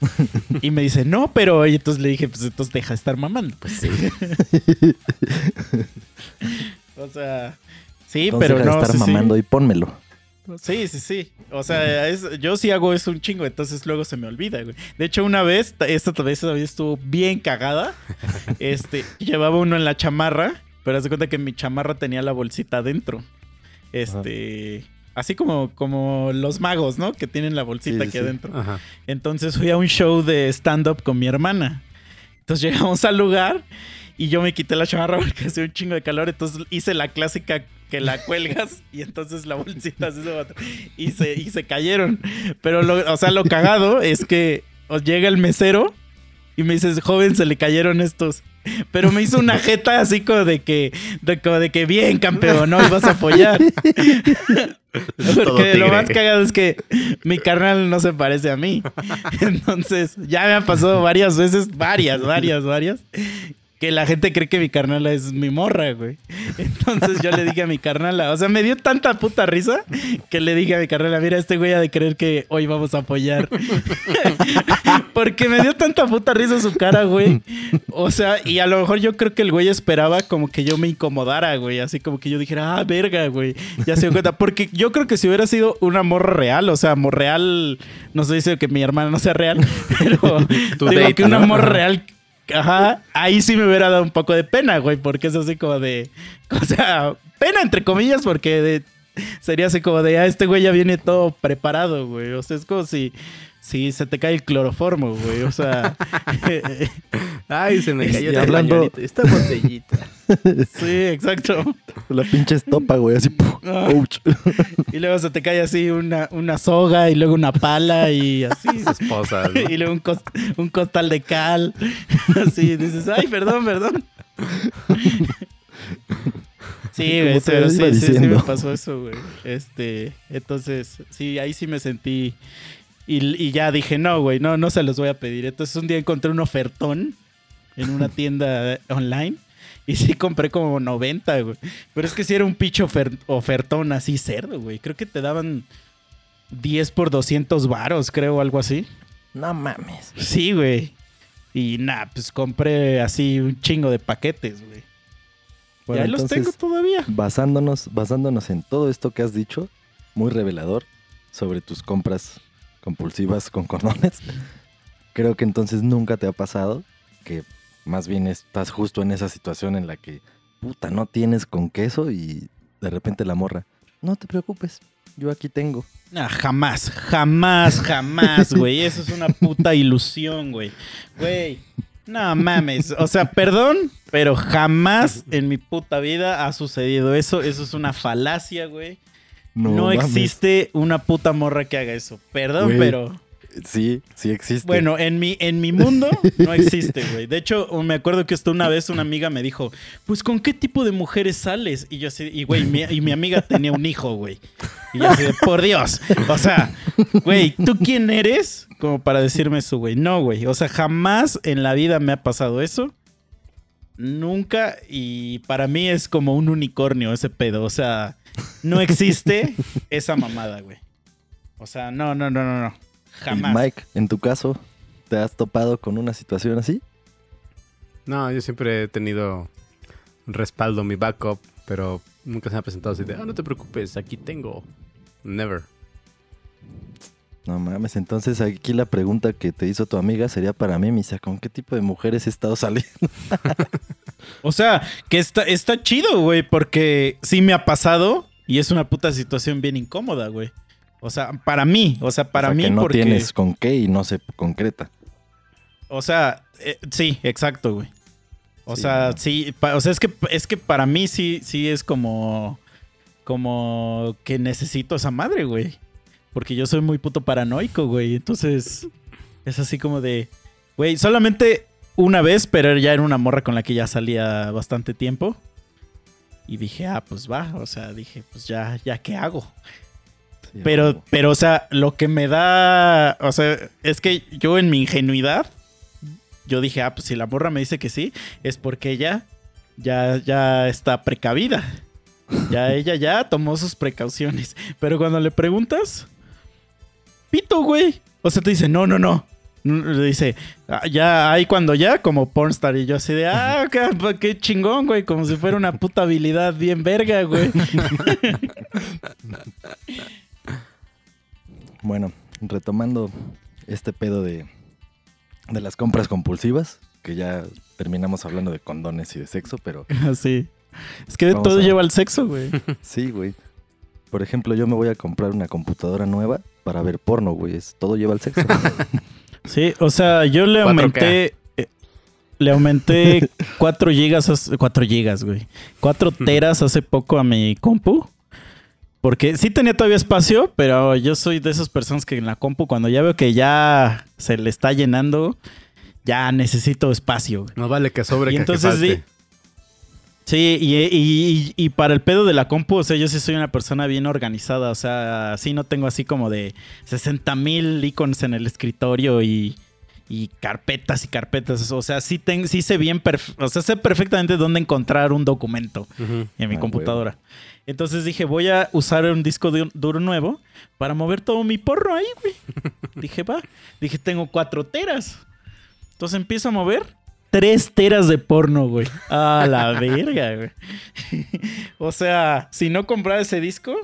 D: [LAUGHS] Y me dice, no, pero y entonces le dije, pues entonces deja de estar mamando. Pues sí. [LAUGHS] o sea, sí,
C: Entonces
D: pero
C: deja de
D: no.
C: estar
D: sí, sí.
C: mamando y pónmelo.
D: Sí, sí, sí. O sea, es- yo sí hago eso un chingo, entonces luego se me olvida, güey. De hecho, una vez, ta- esta vez estuvo bien cagada. [LAUGHS] Este, llevaba uno en la chamarra, pero haz de cuenta que mi chamarra tenía la bolsita adentro. Este, así como, como los magos, ¿no? Que tienen la bolsita
C: Sí, sí,
D: aquí
C: sí.
D: adentro.
B: Ajá.
D: Entonces fui a un show de stand-up con mi hermana. Entonces llegamos al lugar y yo me quité la chamarra [LAUGHS] porque hacía un chingo de calor. Entonces hice la clásica que la cuelgas [LAUGHS] y entonces la bolsita se hizo y se, y se cayeron. Pero, lo, o sea, lo cagado es que os llega el mesero y me dices, joven, se le cayeron estos. Pero me hizo una jeta así como de que, de, como de que bien, campeón, ¿no? Y vas a apoyar. [LAUGHS] Porque lo más cagado es que mi carnal no se parece a mí. [LAUGHS] Entonces, ya me ha pasado varias veces, varias, varias, varias, que la gente cree que mi carnala es mi morra, güey. [LAUGHS] Entonces yo le dije a mi carnala, o sea, me dio tanta puta risa que le dije a mi carnala, mira, este güey ha de creer que hoy vamos a apoyar. [LAUGHS] Porque me dio tanta puta risa su cara, güey. O sea, y a lo mejor yo creo que el güey esperaba como que yo me incomodara, güey. Así como que yo dijera, ah, verga, güey. Ya se dio cuenta. Porque yo creo que si hubiera sido una morra real, o sea, morra real, no se dice que mi hermana no sea real, [LAUGHS] pero digo
B: date,
D: que una
B: ¿no?
D: morra real. Ajá, ahí sí me hubiera dado un poco de pena, güey, porque es así como de. [LAUGHS] O sea, pena entre comillas, porque sería así como de, ah, este güey ya viene todo preparado, güey. O sea, es como si, si se te cae el cloroformo, güey. O sea, [LAUGHS]
B: Ay, se me cayó esta
C: hablando-
B: esta botellita. [LAUGHS]
D: Sí, exacto.
C: La pinche estopa, güey, así. ¡puf!
D: Ah.
C: Ouch.
D: Y luego se te cae así una, una soga y luego una pala y así.
B: Esposas, ¿no? [LAUGHS]
D: Y luego un, cos- un costal de cal. Así dices, ay, perdón, perdón. Sí, güey, pero sí, sí, sí me pasó eso, güey. Este, entonces, sí, ahí sí me sentí. Y, y ya dije, no, güey, no, no se los voy a pedir. Entonces un día encontré un ofertón en una [LAUGHS] tienda online. Y sí compré como 90, güey. Pero es que sí era un pinche ofer- ofertón así cerdo, güey. Creo que te daban 10 por 200 varos, creo, algo así.
C: No mames.
D: Sí, güey. Y nada, pues compré así un chingo de paquetes, güey.
C: Bueno,
D: y ahí los tengo todavía.
C: Basándonos, basándonos en todo esto que has dicho, muy revelador sobre tus compras compulsivas con condones, creo que entonces nunca te ha pasado que más bien estás justo en esa situación en la que, puta, no tienes con queso y de repente la morra, no te preocupes, yo aquí tengo.
D: Ah, jamás, jamás, jamás, güey. Eso es una puta ilusión, güey. Güey, no mames. O sea, perdón, pero jamás en mi puta vida ha sucedido eso. Eso es una falacia, güey. No, existe una puta morra que haga eso. Perdón,
C: Güey.
D: pero...
C: Sí, sí existe.
D: Bueno, en mi, en mi mundo no existe, güey. De hecho, me acuerdo que hasta una vez una amiga me dijo, pues ¿con qué tipo de mujeres sales? Y yo así, y güey, mi, y mi amiga tenía un hijo, güey. Y yo así, por Dios. O sea, güey, ¿tú quién eres? Como para decirme eso, güey. No, güey. O sea, jamás en la vida me ha pasado eso. Nunca. Y para mí es como un unicornio ese pedo. O sea, no existe esa mamada, güey. O sea, no, no, no, no, no.
C: Y
D: Jamás.
C: Mike, en tu caso, ¿te has topado con una situación así?
B: No, yo siempre he tenido respaldo, mi backup, pero nunca se me ha presentado así de, ah, no te preocupes, aquí tengo. Never.
C: No mames, entonces aquí la pregunta que te hizo tu amiga sería para mí, Misa, ¿con qué tipo de mujeres he estado saliendo? [LAUGHS]
D: O sea, que está, está chido, güey, porque sí me ha pasado y es una puta situación bien incómoda, güey. O sea, para mí, o sea, para
C: O sea,
D: mí
C: que no
D: porque...
C: tienes con qué y no se concreta.
D: O sea, eh, sí, exacto, güey. O
C: Sí,
D: sea,
C: no.
D: sí, pa- o sea, es que, es que para mí sí, sí es como, como que necesito esa madre, güey. Porque yo soy muy puto paranoico, güey. Entonces, es así como de, güey, solamente una vez, pero ya era una morra con la que ya salía bastante tiempo. Y dije, ah, pues va, o sea, dije, pues ya, ya, ¿qué hago?
C: Sí,
D: Pero, pero, o sea, lo que me da. O sea, es que yo en mi ingenuidad. Yo dije, ah, pues si la morra me dice que sí, es porque ella ya, ya está precavida. Ya [LAUGHS] ella ya tomó sus precauciones. Pero cuando le preguntas, pito, güey. O sea, te dice, no, no, no. Le dice, "Ah, ya hay cuando ya, como pornstar. Y yo así de, ah, qué, qué chingón, güey. Como si fuera una puta habilidad bien verga, güey. [LAUGHS]
C: Bueno, retomando este pedo de, de las compras compulsivas, que ya terminamos hablando de condones y de sexo, pero [LAUGHS]
D: Así. Es que
C: Vamos
D: todo
C: a-
D: lleva al sexo, güey. [LAUGHS]
C: sí, güey. Por ejemplo, yo me voy a comprar una computadora nueva para ver porno, güey. Es- Todo lleva al sexo.
D: Sí, o sea, yo le
B: 4K.
D: aumenté. eh, Le aumenté [LAUGHS] 4 gigas, hace- 4 gigas, güey. 4 teras hace poco a mi compu. Porque sí tenía todavía espacio, pero yo soy de esas personas que en la compu, cuando ya veo que ya se le está llenando, ya necesito espacio. güey.
B: No vale que sobre
D: Y
B: que,
D: entonces
B: que falte.
D: Sí. Y, y- y- para el pedo de la compu, o sea, yo sí soy una persona bien organizada. O sea, sí no tengo así como de 60 mil iconos en el escritorio y, y carpetas y carpetas. O sea, sí, ten- sí sé bien, o sea, sé perfectamente dónde encontrar un documento en mi
C: Ah,
D: computadora. Entonces dije, voy a usar un disco du- duro nuevo para mover todo mi porro ahí, güey. [LAUGHS] dije, va. Dije, tengo cuatro teras. Entonces empiezo a mover tres teras de porno, güey. A la verga, güey. [LAUGHS] o sea, si no compraba ese disco,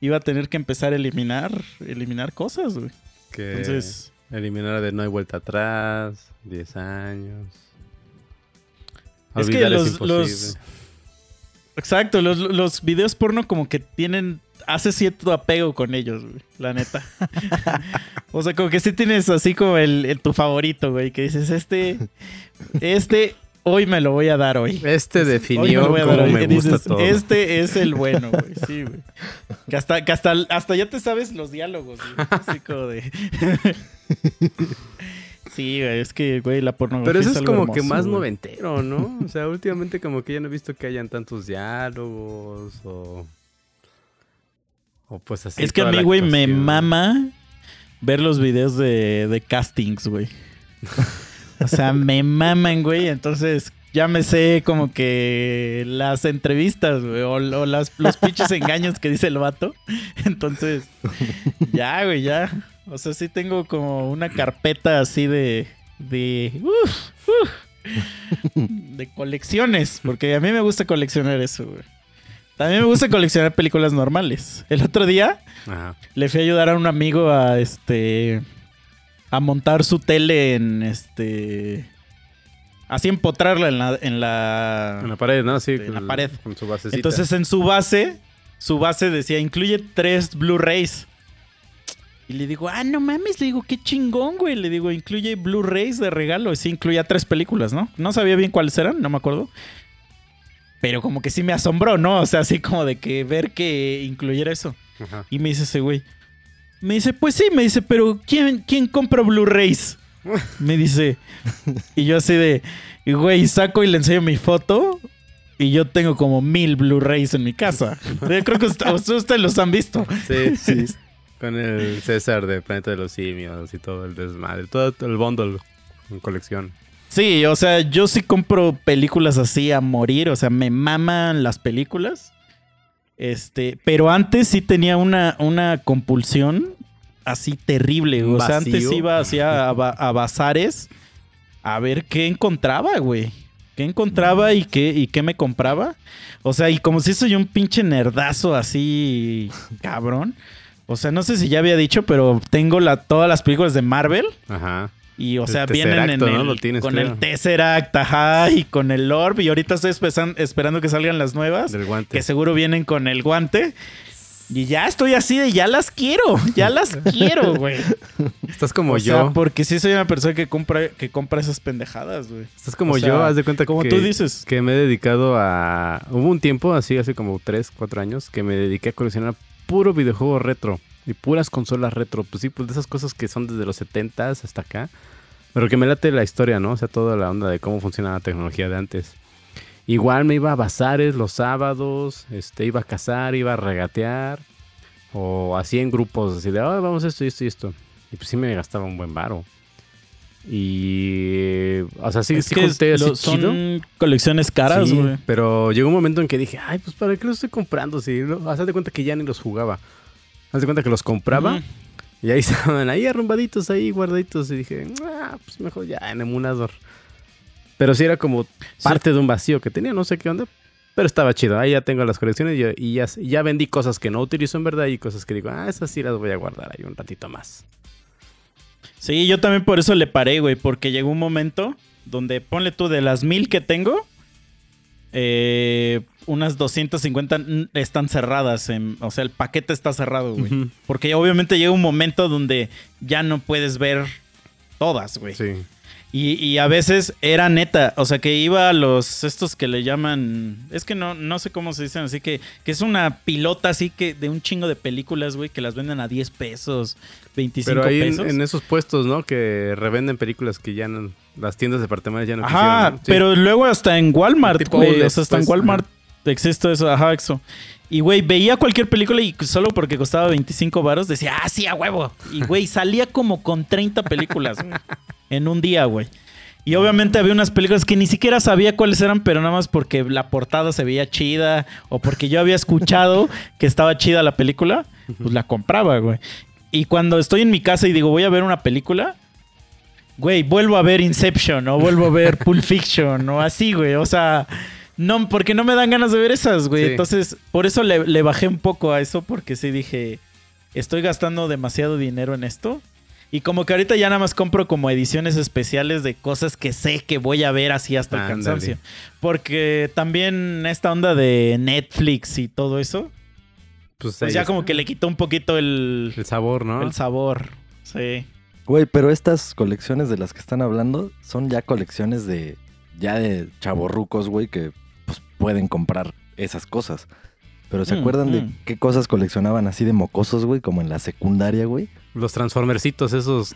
D: iba a tener que empezar a eliminar, eliminar cosas, güey.
B: Que
D: Entonces,
B: eliminar de no hay vuelta atrás, 10 años.
D: Es que los- exacto, los, los videos porno como que tienen, hace cierto apego con ellos, güey, la neta. o sea, como que sí tienes así como el, el- tu favorito, güey, que dices, este, este hoy me lo voy a dar hoy.
B: Este
D: Hoy me
B: definió
D: lo voy a
B: cómo
D: hoy.
B: me gusta
D: dices,
B: todo.
D: Este es el bueno, güey. Sí, güey. Que hasta, que hasta, hasta ya te sabes los diálogos, güey. Así como de. [LAUGHS] Sí, güey, es que, güey, la pornografía.
B: Pero eso es como que más
D: güey.
B: noventero, ¿no? O sea, últimamente como que ya no he visto que hayan tantos diálogos o... O pues así.
D: Es que a mí, güey, me mama ver los videos de, de castings, güey. [LAUGHS] O sea, me maman, güey. Entonces, ya me sé como que las entrevistas, güey. O, o las, los pinches engaños que dice el vato. Entonces, ya, güey, ya. O sea, sí tengo como una carpeta así de... De... uf, uf, de colecciones. Porque a mí me gusta coleccionar eso, güey. También me gusta coleccionar películas normales. El otro día
B: Ajá.
D: le fui a ayudar a un amigo a este a montar su tele en este así empotrarla en la en la,
B: En la pared, ¿no? Sí.
D: En la pared.
B: Con su basecita.
D: entonces en su base su base decía incluye tres Blu-rays y le digo ah no mames le digo qué chingón güey le digo incluye Blu-rays de regalo y sí incluía tres películas no no sabía bien cuáles eran no me acuerdo pero como que sí me asombró no o sea así como de que ver que incluyera eso
B: Ajá.
D: y me dice ese güey. Me dice, pues sí, me dice, pero ¿quién, quién compra Blu-rays? Me dice. Y yo así de, güey, saco y le enseño mi foto. Y yo tengo como mil Blu-rays en mi casa. [LAUGHS] Yo creo que usted- ustedes, ustedes los han visto.
B: Sí, sí. Con el César de Planeta de los Simios y todo el desmadre. Todo el bundle en colección.
D: Sí, o sea, yo sí compro películas así a morir. O sea, me maman las películas. Este, pero antes sí tenía una, una compulsión así terrible. O sea, antes iba hacia a bazares a ver qué encontraba, güey. ¿Qué encontraba y qué, y qué me compraba? O sea, y como si soy un pinche nerdazo así, cabrón. O sea, no sé si ya había dicho, pero tengo la, todas las películas de Marvel.
B: Ajá.
D: Y, o
B: El
D: sea, vienen en el,
B: Lo tienes,
D: con
B: creo.
D: el Tesseract, ajá, y con el Orb. Y ahorita estoy esperando que salgan las nuevas,
B: Del guante.
D: que seguro vienen con el guante. Y ya estoy así de, ya las quiero, ya las [LAUGHS] quiero, güey.
B: Estás como
D: o
B: yo.
D: sea, porque sí soy una persona que compra, que compra esas pendejadas, güey.
B: Estás como
D: o sea,
B: yo, haz de cuenta
D: como
B: que,
D: tú dices.
B: que me he dedicado a... Hubo un tiempo, así hace como 3, 4 años, que me dediqué a coleccionar puro videojuego retro y puras consolas retro. Pues sí, pues de esas cosas que son desde los 70s hasta acá. Pero que me late la historia, ¿no? O sea, toda la onda de cómo funciona la tecnología de antes. Igual me iba a bazares los sábados, este, iba a cazar, iba a regatear. O así en grupos, así de, "Ah, vamos a esto y esto y esto. Y pues sí me gastaba un buen varo. Y... O sea, sí, sí junté así
D: lo-
B: chido.
D: son colecciones caras,
B: Sí,
D: güey.
B: pero llegó un momento en que dije, ay, pues ¿para qué los estoy comprando? Si, lo- haz de cuenta que ya ni los jugaba. Haz de cuenta que los compraba y ahí [LAUGHS] estaban ahí arrumbaditos, ahí guardaditos. Y dije, ah, pues mejor ya en emulador. Pero sí era como parte de un vacío que tenía, no sé qué onda. Pero estaba chido. Ahí ya tengo las colecciones y ya, ya vendí cosas que no utilizo en verdad y cosas que digo, ah, esas sí las voy a guardar ahí un ratito más.
D: Sí, yo también por eso le paré, güey, porque llegó un momento donde, ponle tú, de las mil que tengo, eh, unas 250 n- están cerradas, en- o sea, el paquete está cerrado, güey. Porque obviamente llega un momento donde ya no puedes ver todas, güey.
B: Sí.
D: Y, y a veces era neta, o sea, que iba a los, estos que le llaman, es que no, no sé cómo se dicen, así que, que es una pilota así que de un chingo de películas, güey, que las venden a 10 pesos, 25
B: Pero ahí en,
D: pesos.
B: en esos puestos, ¿no? Que revenden películas que ya no... Las tiendas departamentales ya no
D: Ajá,
B: quisieron, ¿no? Sí.
D: pero luego hasta en Walmart, güey. O sea, hasta en
B: pues,
D: Walmart existe eso, ajá, eso. Y, güey, veía cualquier película y solo porque costaba 25 varos decía, ah, sí, a huevo. Y, güey, [LAUGHS] salía como con 30 películas [LAUGHS] en un día, güey. Y obviamente había unas películas que ni siquiera sabía cuáles eran, pero nada más porque la portada se veía chida o porque yo había escuchado [LAUGHS] que estaba chida la película, pues la compraba, güey. Y cuando estoy en mi casa y digo, voy a ver una película, güey, vuelvo a ver Inception o vuelvo a ver Pulp Fiction o así, güey. O sea, no, porque no me dan ganas de ver esas, güey.
B: Sí.
D: Entonces, por eso le, le bajé un poco a eso, porque sí dije, estoy gastando demasiado dinero en esto. Y como que ahorita ya nada más compro como ediciones especiales de cosas que sé que voy a ver así hasta el cansancio. Porque también esta onda de Netflix y todo eso,
B: Pues,
D: pues ya
B: está.
D: como que le quitó un poquito el,
B: El sabor, ¿no?
D: el sabor. Sí.
C: Güey, pero estas colecciones de las que están hablando son ya colecciones de ya de chavorrucos, güey, que pues pueden comprar esas cosas. Pero ¿se
D: Mm,
C: acuerdan de
D: mm.
C: qué cosas coleccionaban así de mocosos, güey? Como en la secundaria, güey.
B: Los transformercitos esos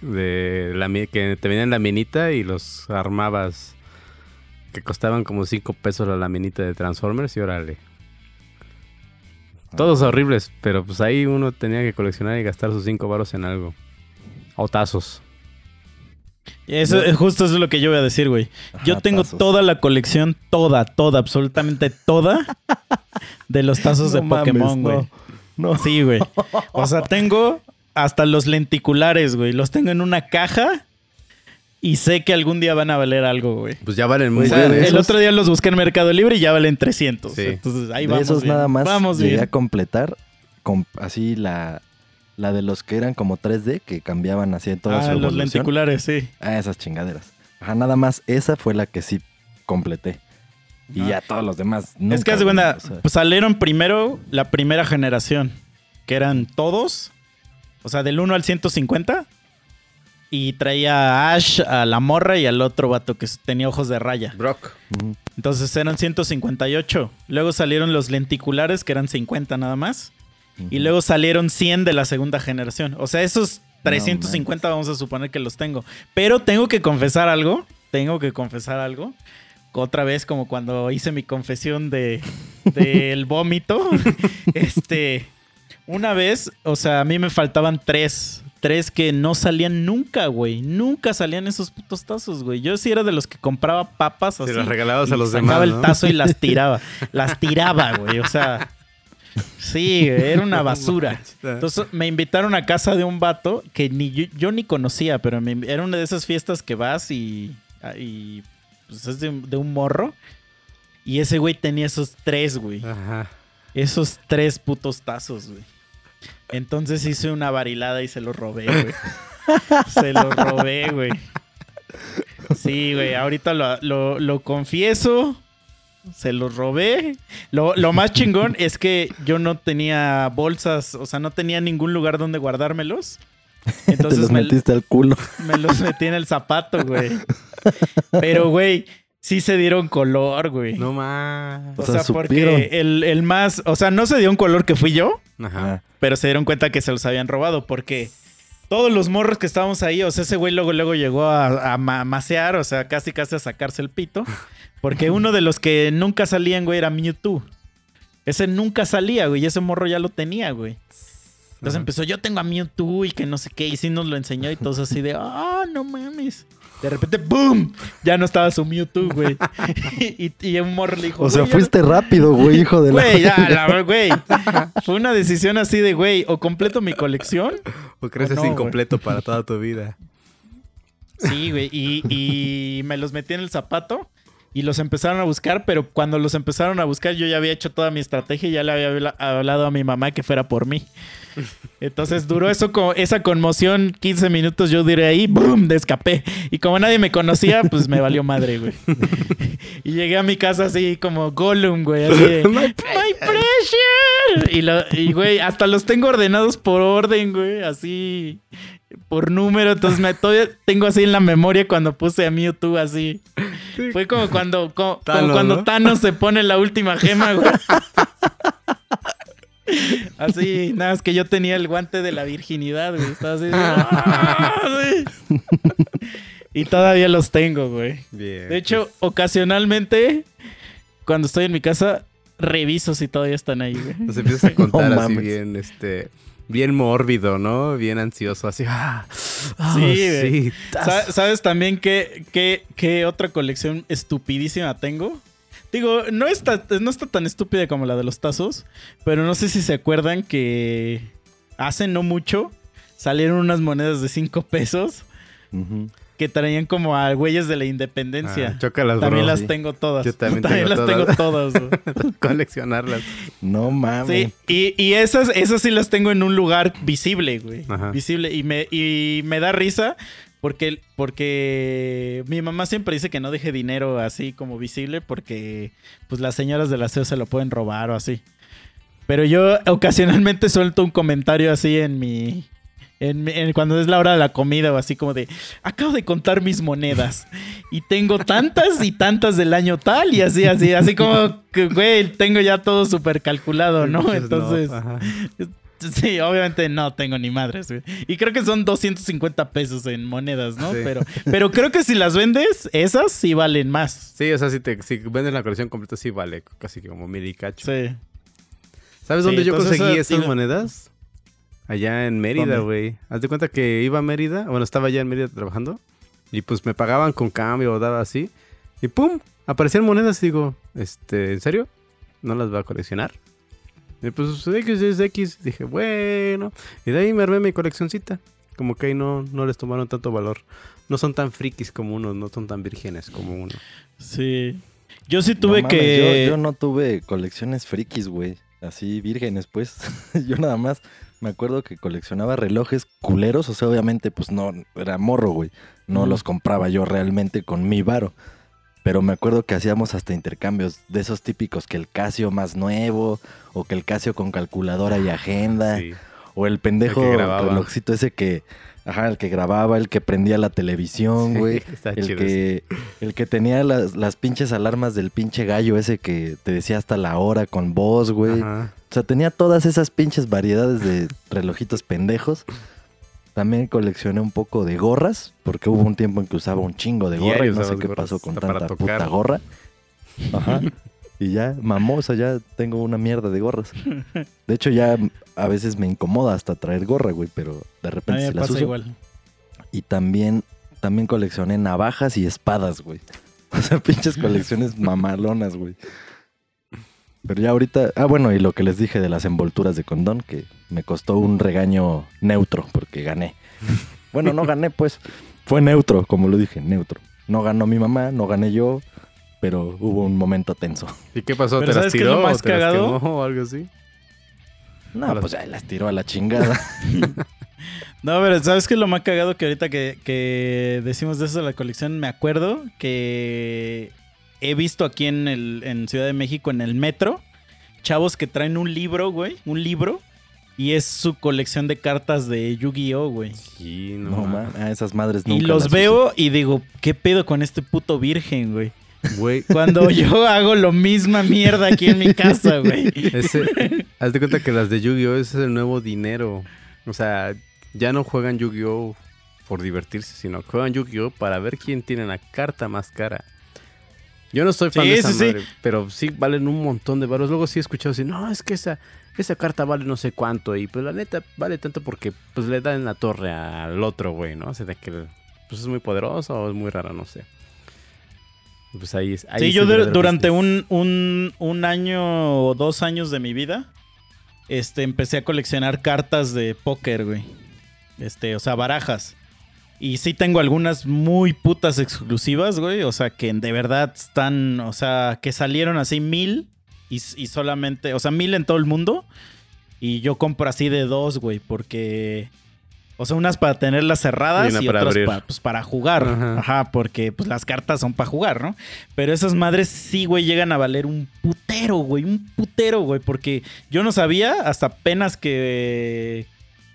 B: de la mi- que te venían en la minita y los armabas que costaban como 5 pesos la laminita de Transformers y órale. Todos horribles, pero pues ahí uno tenía que coleccionar y gastar sus 5 varos en algo. O tazos.
D: Eso, eh, justo eso es lo que yo voy a decir, güey. Yo
C: Ajá,
D: tengo
C: tazos.
D: toda la colección, toda, toda, absolutamente toda de los tazos [LAUGHS] de
C: mames,
D: Pokémon, güey.
C: No.
D: Sí, güey. O sea, tengo hasta los lenticulares, güey. Los tengo en una caja y sé que algún día van a valer algo, güey.
B: Pues ya valen
D: O
B: muy
D: sea,
C: de
D: el
C: esos-
D: otro día los busqué en Mercado Libre y ya valen 300.
B: Sí.
D: Entonces ahí
C: de
D: vamos
C: esos
D: bien.
C: nada más
D: Vamos
C: llegué
D: bien.
C: a completar con, así la, la de los que eran como 3D que cambiaban así en toda
D: Ah,
C: su
D: los
C: evolución.
D: lenticulares, sí.
C: Ah, esas chingaderas. Ajá, nada más esa fue la que sí completé. Y
D: Ah.
C: ya todos los demás
D: es que
C: o sea,
D: pues salieron primero la primera generación, que eran todos, o sea, del 1 al 150. Y traía a Ash, a la morra y al otro vato que tenía ojos de raya.
B: Brock.
D: Entonces eran 158. Luego salieron los lenticulares, que eran 50 nada más. Y luego salieron 100 de la segunda generación. O sea, esos 350 vamos a suponer que los tengo. Pero tengo que confesar algo. Tengo que confesar algo. Otra vez, como cuando hice mi confesión de [LAUGHS] del vómito. [LAUGHS] este. Una vez, o sea, a mí me faltaban tres. Tres que no salían nunca, güey. Nunca salían esos putos tazos, güey. Yo sí era de los que compraba papas así.
B: Se los regalabas a los
D: sacaba
B: demás,
D: el
B: ¿no?
D: tazo y las tiraba. [LAUGHS] las tiraba, güey. O sea, sí, era una basura. Entonces me invitaron a casa de un vato que ni yo, yo ni conocía, pero me era una de esas fiestas que vas y, y pues es de, un- de un morro. Y ese güey tenía esos tres, güey.
B: Ajá.
D: Esos tres putos tazos, güey. Entonces hice una varilada y se los robé, güey. [LAUGHS] se los robé, güey. Sí, güey, ahorita lo, lo- lo confieso. Se los robé. Lo, lo más [LAUGHS] chingón es que yo no tenía bolsas, o sea, no tenía ningún lugar donde guardármelos.
C: Te
D: Entonces
C: los
D: me,
C: metiste al culo.
D: me los metí en el zapato, güey. Pero, güey, sí se dieron color, güey.
B: No más.
D: O
C: O sea,
D: porque el, el más, o sea, no se dio un color que fui yo,
B: Ajá.
C: Ah,
D: pero se dieron cuenta que se los habían robado porque todos los morros que estábamos ahí, o sea, ese güey luego, luego llegó a, a ma- macear, o sea, casi casi a sacarse el pito, porque uno de los que nunca salían, güey, era Mewtwo. Ese nunca salía, güey, y ese morro ya lo tenía, güey. Entonces
B: Ajá.
D: empezó, yo tengo a Mewtwo y que no sé qué, y sí nos lo enseñó y todos así de, ah, no mames. De repente, ¡boom! Ya no estaba su Mewtwo, güey. [LAUGHS] y, y un morro le dijo,
C: o sea,
D: "Güey, ya no-
C: fuiste rápido, güey, hijo de la...
D: Güey, ya, la güey. Fue una decisión así de, güey, o completo mi colección.
B: O creces
D: no, güey.
B: incompleto para toda tu vida.
D: Sí, güey. Y, y me los metí en el zapato y los empezaron a buscar, pero cuando los empezaron a buscar, yo ya había hecho toda mi estrategia y ya le había habla- hablado a mi mamá que fuera por mí. Entonces duró eso esa conmoción 15 minutos, yo diré ahí, ¡boom! De escapé. Y como nadie me conocía, pues me valió madre, güey. Y llegué a mi casa así como Gollum, güey, así de, [LAUGHS] ¡My pressure! Y, lo- y, güey, hasta los tengo ordenados por orden, güey, así, por número. Entonces me todavía tengo así en la memoria cuando puse a Mewtwo así. Fue como cuando, como,
B: Thanos,
D: cuando
B: ¿no?
D: Thanos se pone la última gema, güey. [LAUGHS] Así, nada, es que yo tenía el guante de la virginidad, güey. Estaba así. ¡ah! güey. Y todavía los tengo, güey.
B: Bien.
D: De hecho, ocasionalmente, cuando estoy en mi casa, reviso si todavía están ahí, güey.
B: Nos empiezas a [LAUGHS] contar
C: No
B: así
C: mames.
B: bien, este... Bien mórbido, ¿no? Bien ansioso, así. Ah, ah,
D: Sí, güey.
B: sí.
D: Sa- ¿Sabes también qué, qué, qué otra colección estupidísima tengo? Digo, no está, no está tan estúpida como la de los tazos, pero no sé si se acuerdan que hace no mucho salieron unas monedas de 5 pesos que traían como a güeyes de la independencia.
B: Ah, chócalas,
D: también
B: bro.
D: las
C: sí.
D: tengo todas.
B: Yo también [LAUGHS] tengo
D: las
B: todas.
D: tengo todas. [LAUGHS]
B: Coleccionarlas.
C: No mames.
D: Sí, y, y esas, esas sí las tengo en un lugar visible, güey.
B: Ajá.
D: Visible. Y me, y me da risa porque, porque mi mamá siempre dice que no deje dinero así como visible porque pues las señoras del aseo se lo pueden robar o así. Pero yo ocasionalmente suelto un comentario así en mi, en- en- cuando es la hora de la comida o así como de, acabo de contar mis monedas y tengo tantas y tantas del año tal y así, así, así como que, güey, tengo ya todo súper calculado, ¿no?
B: Entonces. [LAUGHS]
D: sí, obviamente no tengo ni madres, güey. Y creo que son 250 pesos en monedas, ¿no?
B: Sí.
D: Pero, pero creo que si las vendes, esas sí valen más.
B: Sí, o sea, si, te, si vendes la colección completa, sí vale casi como mil y cacho.
D: Sí.
B: ¿Sabes
D: Sí,
B: dónde yo conseguí esas
D: tiene-
B: monedas? Allá en Mérida, güey. Haz de cuenta que iba a Mérida, bueno, estaba allá en Mérida trabajando. Y pues me pagaban con cambio o daba así. Y pum, aparecían monedas y digo, este, ¿en serio? ¿No las va a coleccionar? Y pues X es X. Dije, bueno. Y de ahí me armé mi coleccioncita. Como que ahí no, no les tomaron tanto valor. No son tan frikis como uno, no son tan vírgenes como uno.
D: Sí. Yo sí tuve
C: No mames,
D: que...
C: Yo, yo no tuve colecciones frikis, güey. Así vírgenes, pues. [LAUGHS] yo nada más me acuerdo que coleccionaba relojes culeros. O sea, obviamente, pues no, era morro, güey. No los compraba yo realmente con mi varo. Pero me acuerdo que hacíamos hasta intercambios de esos típicos que el Casio más nuevo, o que el Casio con calculadora y agenda,
B: Sí.
C: o el pendejo
B: El
C: relojcito ese que, ajá, el que grababa, el que prendía la televisión, güey. El
B: chido.
C: que, el que tenía las, las pinches alarmas del pinche gallo ese que te decía hasta la hora con voz, güey. O sea, tenía todas esas pinches variedades de relojitos pendejos. También coleccioné un poco de gorras, porque hubo un tiempo en que usaba un chingo de gorra y no sé qué pasó con tanta puta gorra. Ajá. [LAUGHS] Y ya, mamosa, ya tengo una mierda de gorras. De hecho, ya a veces me incomoda hasta traer gorra, güey, pero de
D: A mí
C: repente
D: me
C: sí las
D: pasa
C: uso.
D: igual.
C: Y también, también coleccioné navajas y espadas, güey. [LAUGHS] O sea, pinches colecciones [LAUGHS] mamalonas, güey. Pero ya ahorita. Ah, bueno, y lo que les dije de las envolturas de condón, que me costó un regaño neutro, porque gané. [LAUGHS] Bueno, no gané, pues. Fue neutro, como lo dije, neutro. No ganó mi mamá, no gané yo, pero hubo un momento tenso.
B: ¿Y qué pasó?
D: Pero
B: ¿Te las
D: ¿sabes qué es
B: tiró
D: lo más
B: o te las quemó o algo así?
C: No, pues ya las tiró a la chingada. [LAUGHS]
D: No, pero ¿sabes qué es lo más cagado que ahorita que, que decimos de eso de la colección? Me acuerdo que he visto aquí en, el, en Ciudad de México, en el metro, chavos que traen un libro, güey, un libro, y es su colección de cartas de Yu-Gi-Oh, güey.
B: Sí, no,
C: No, man, a esas madres
D: Y
C: nunca
D: los
C: las
D: veo y digo, ¿qué pedo con este puto virgen, güey?
B: Güey,
D: Cuando [LAUGHS] yo hago lo misma mierda aquí en mi casa, güey.
B: ese, haz de cuenta que las de Yu-Gi-Oh! es el nuevo dinero. O sea, ya no juegan Yu-Gi-Oh! por divertirse, sino juegan Yu-Gi-Oh! para ver quién tiene la carta más cara. Yo no soy fan
D: Sí,
B: de esa
D: sí,
B: pero sí valen un montón de varos. Luego sí he escuchado así, no, es que esa, esa carta vale no sé cuánto. Y pues la neta vale tanto porque pues le dan la torre al otro, güey, ¿no? O sea, de que pues, es muy poderoso o es muy raro, no sé. Pues ahí es. ahí
D: Sí,
B: es
D: yo durante un, un, un año o dos años de mi vida, este, empecé a coleccionar cartas de póker, güey. Este, o sea, barajas. Y sí tengo algunas muy putas exclusivas, güey. O sea, que de verdad están, o sea, que salieron así mil y, y solamente, o sea, mil en todo el mundo. Y yo compro así de dos, güey, porque... O sea, unas para tenerlas cerradas
B: Y para
D: otras
B: abrir.
D: pa- pues, para jugar.
B: Ajá.
D: Ajá. porque pues las cartas son para jugar, ¿no? Pero esas madres sí, güey, llegan a valer un putero, güey. Un putero, güey. Porque yo no sabía hasta apenas que,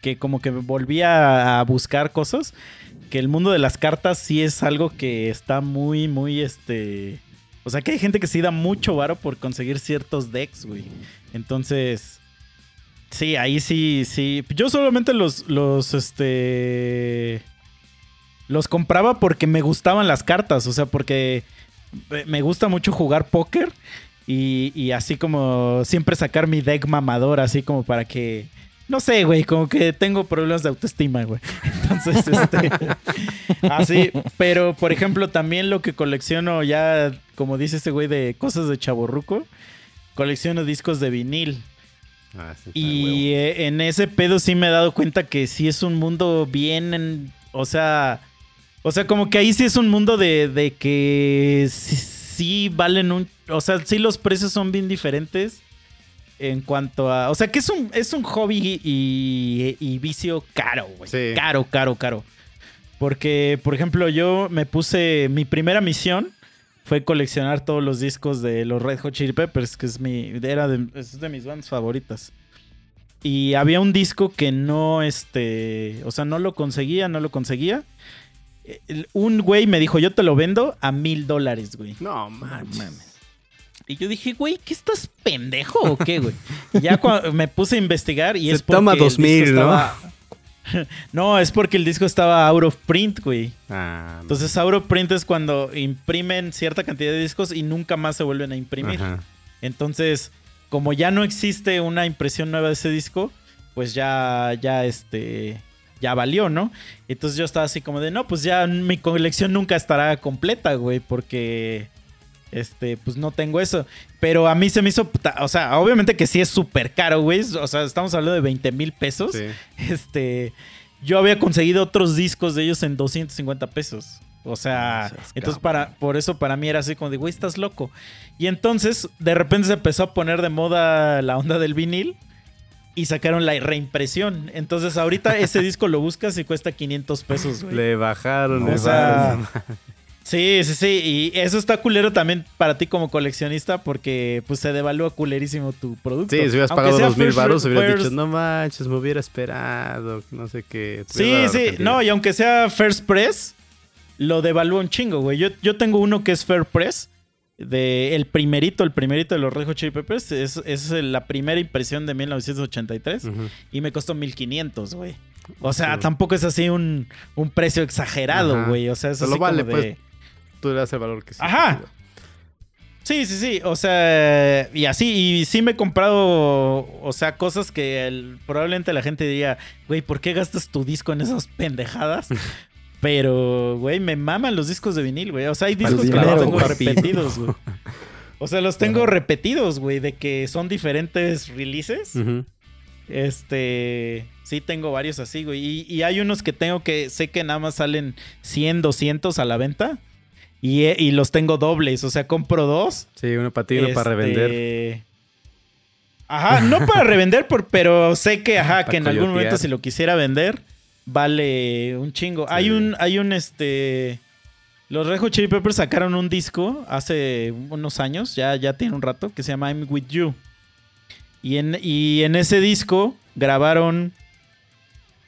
D: que como que volvía a buscar cosas. Que el mundo de las cartas sí es algo que está muy, muy, este... O sea, que hay gente que sí da mucho varo por conseguir ciertos decks, güey. Entonces... Sí, ahí sí, sí. Yo solamente los, los, este... Los compraba porque me gustaban las cartas, o sea, porque me- gusta mucho jugar póker y, y así como siempre sacar mi deck mamador, así como para que... No sé, güey, como que tengo problemas de autoestima, güey. Entonces, este... [LAUGHS] así, pero por ejemplo, también lo que colecciono ya, como dice este güey, de cosas de chaborruco, colecciono discos de vinil.
B: Ah, sí,
D: Y eh, en ese pedo sí me he dado cuenta que sí es un mundo bien, en- o sea, o sea, como que ahí sí es un mundo de, de que sí, sí valen un, o sea, sí los precios son bien diferentes en cuanto a, o sea, que es un, es un hobby y, y vicio caro, güey.
B: Sí.
D: Caro, caro, caro. Porque, por ejemplo, yo me puse, mi primera misión fue coleccionar todos los discos de los Red Hot Chili Peppers, que es mi, era de, es de mis bandas favoritas. y había un disco que no, este, o sea, no lo conseguía, no lo conseguía. Un güey me dijo, yo te lo vendo a mil dólares, güey.
B: No, manches.
D: Y yo dije, güey, ¿qué estás pendejo o qué, güey? Y ya cuando me puse a investigar y
B: Se
D: es porque
B: toma
D: el
B: 2000,
D: disco
B: ¿no? [LAUGHS]
D: no, es porque el disco estaba out of print, güey.
B: Ah,
D: Entonces, out of print es cuando imprimen cierta cantidad de discos y nunca más se vuelven a imprimir.
B: ajá.
D: Entonces, como ya no existe una impresión nueva de ese disco, pues ya, ya, este, ya valió, ¿no? Entonces yo estaba así como de, no, pues ya mi colección nunca estará completa, güey, porque, este, pues no tengo eso. Pero a mí se me hizo, o sea, obviamente que sí es súper caro, güey. O sea, estamos hablando de 20 mil pesos.
B: Sí.
D: Este, yo había conseguido otros discos de ellos en 250 pesos. O sea, entonces
C: cabrón.
D: para, por eso para mí era así como de, güey, estás loco. Y entonces, de repente se empezó a poner de moda la onda del vinil y sacaron la reimpresión. Entonces, ahorita ese [LAUGHS] disco lo buscas y cuesta 500 pesos, güey.
B: Le bajaron,
D: O
B: le
D: sea,
B: bajaron.
D: Sí, sí, sí. Y eso está culero también para ti como coleccionista porque pues se devalúa culerísimo tu producto.
B: Sí, si hubieras
D: Aunque
B: pagado dos mil baros, hubieras
D: first-
B: dicho, no manches, me hubiera esperado, no sé qué.
D: Sí, sí. No, y aunque sea First Press, lo devalúa un chingo, güey. Yo, yo tengo uno que es Fair Press. De el primerito, el primerito de los Red Hot Chili Peppers. Es, es la primera impresión de 1983.
B: Ujú.
D: Y me costó 1500, güey. O sea,
B: Sí.
D: tampoco es así un, un precio exagerado, güey. O sea, es
B: Pero
D: así
B: lo vale,
D: como de...
B: pues. Tú le das el valor que sí.
D: Ajá. Sí, sí, sí. O sea, y así, y sí me he comprado, o sea, cosas que el- probablemente la gente diría, güey, ¿por qué gastas tu disco en esas pendejadas? [LAUGHS] Pero, güey, me maman los discos de vinil, güey. O sea, hay discos que los tengo
C: papi.
D: repetidos, güey. [LAUGHS] O sea, los tengo repetidos, güey, de que son diferentes releases. Este, sí tengo varios así, güey. Y, y hay unos que tengo que sé que nada más salen 100, 200 a la venta. Y, he- y los tengo dobles, o sea, compro dos.
B: Sí, uno para ti y uno para
D: Este,
B: revender.
D: Ajá, no para revender, por- pero sé que, ajá, que en algún momento si lo quisiera vender, vale un chingo.
B: Sí.
D: Hay un, hay un, este... Los Red Hot Chili Peppers sacaron un disco hace unos años, ya, ya tiene un rato, que se llama I'm With You. Y en, y en ese disco grabaron,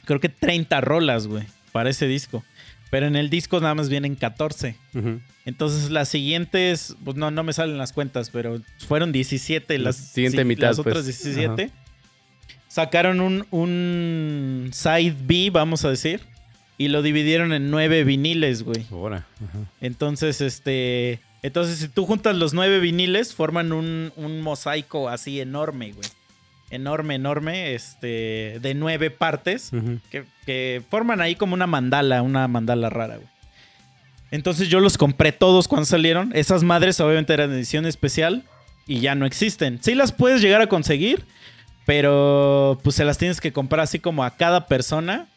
D: creo que 30 rolas, güey, para ese disco. Pero en el disco nada más vienen 14.
B: Ujú.
D: Entonces las siguientes, pues no, no me salen las cuentas, pero fueron 17.
B: La
D: Las,
B: siguiente mitad,
D: Las
B: pues.
D: otras 17. Sacaron un, un side B, vamos a decir. Y lo dividieron en nueve viniles, güey.
B: Ahora. Ajá.
D: Entonces, este... Entonces, si tú juntas los nueve viniles, forman un, un mosaico así enorme, güey. Enorme, enorme, este... De nueve partes que, que forman ahí como una mandala, una mandala rara, güey. Entonces yo los compré todos cuando salieron. Esas madres obviamente eran edición especial y ya no existen. Sí las puedes llegar a conseguir, pero pues se las tienes que comprar así como a cada persona.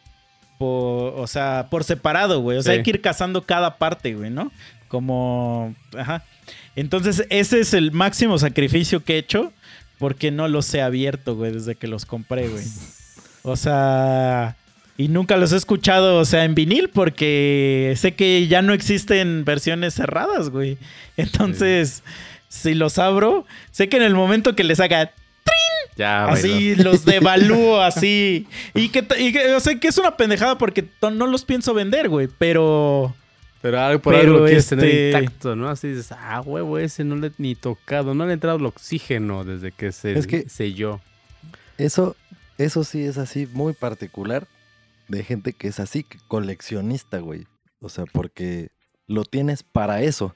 D: Por, o sea, por separado, güey. O sea,
B: Sí.
D: hay que ir cazando cada parte, güey, ¿no? Como... Ajá. Entonces ese es el máximo sacrificio que he hecho porque no los he abierto, güey, desde que los compré, güey. O sea, y nunca los he escuchado, o sea, en vinil, porque sé que ya no existen versiones cerradas, güey. Entonces, si los abro, sé que en el momento que les haga
B: Ya,
D: así, los devalúo [LAUGHS] así. Y que, y que, o sea, que es una pendejada porque no los pienso vender, güey, pero...
B: Pero algo por
D: Pero
B: algo lo quieres
D: este-
B: tener intacto, ¿no? Así dices, ah, huevo, ese no le he ni tocado, no le ha entrado el oxígeno desde que se
C: Es que-
B: selló.
C: Eso, eso sí es así muy particular de gente que es así, que coleccionista, güey. O sea, porque lo tienes para eso.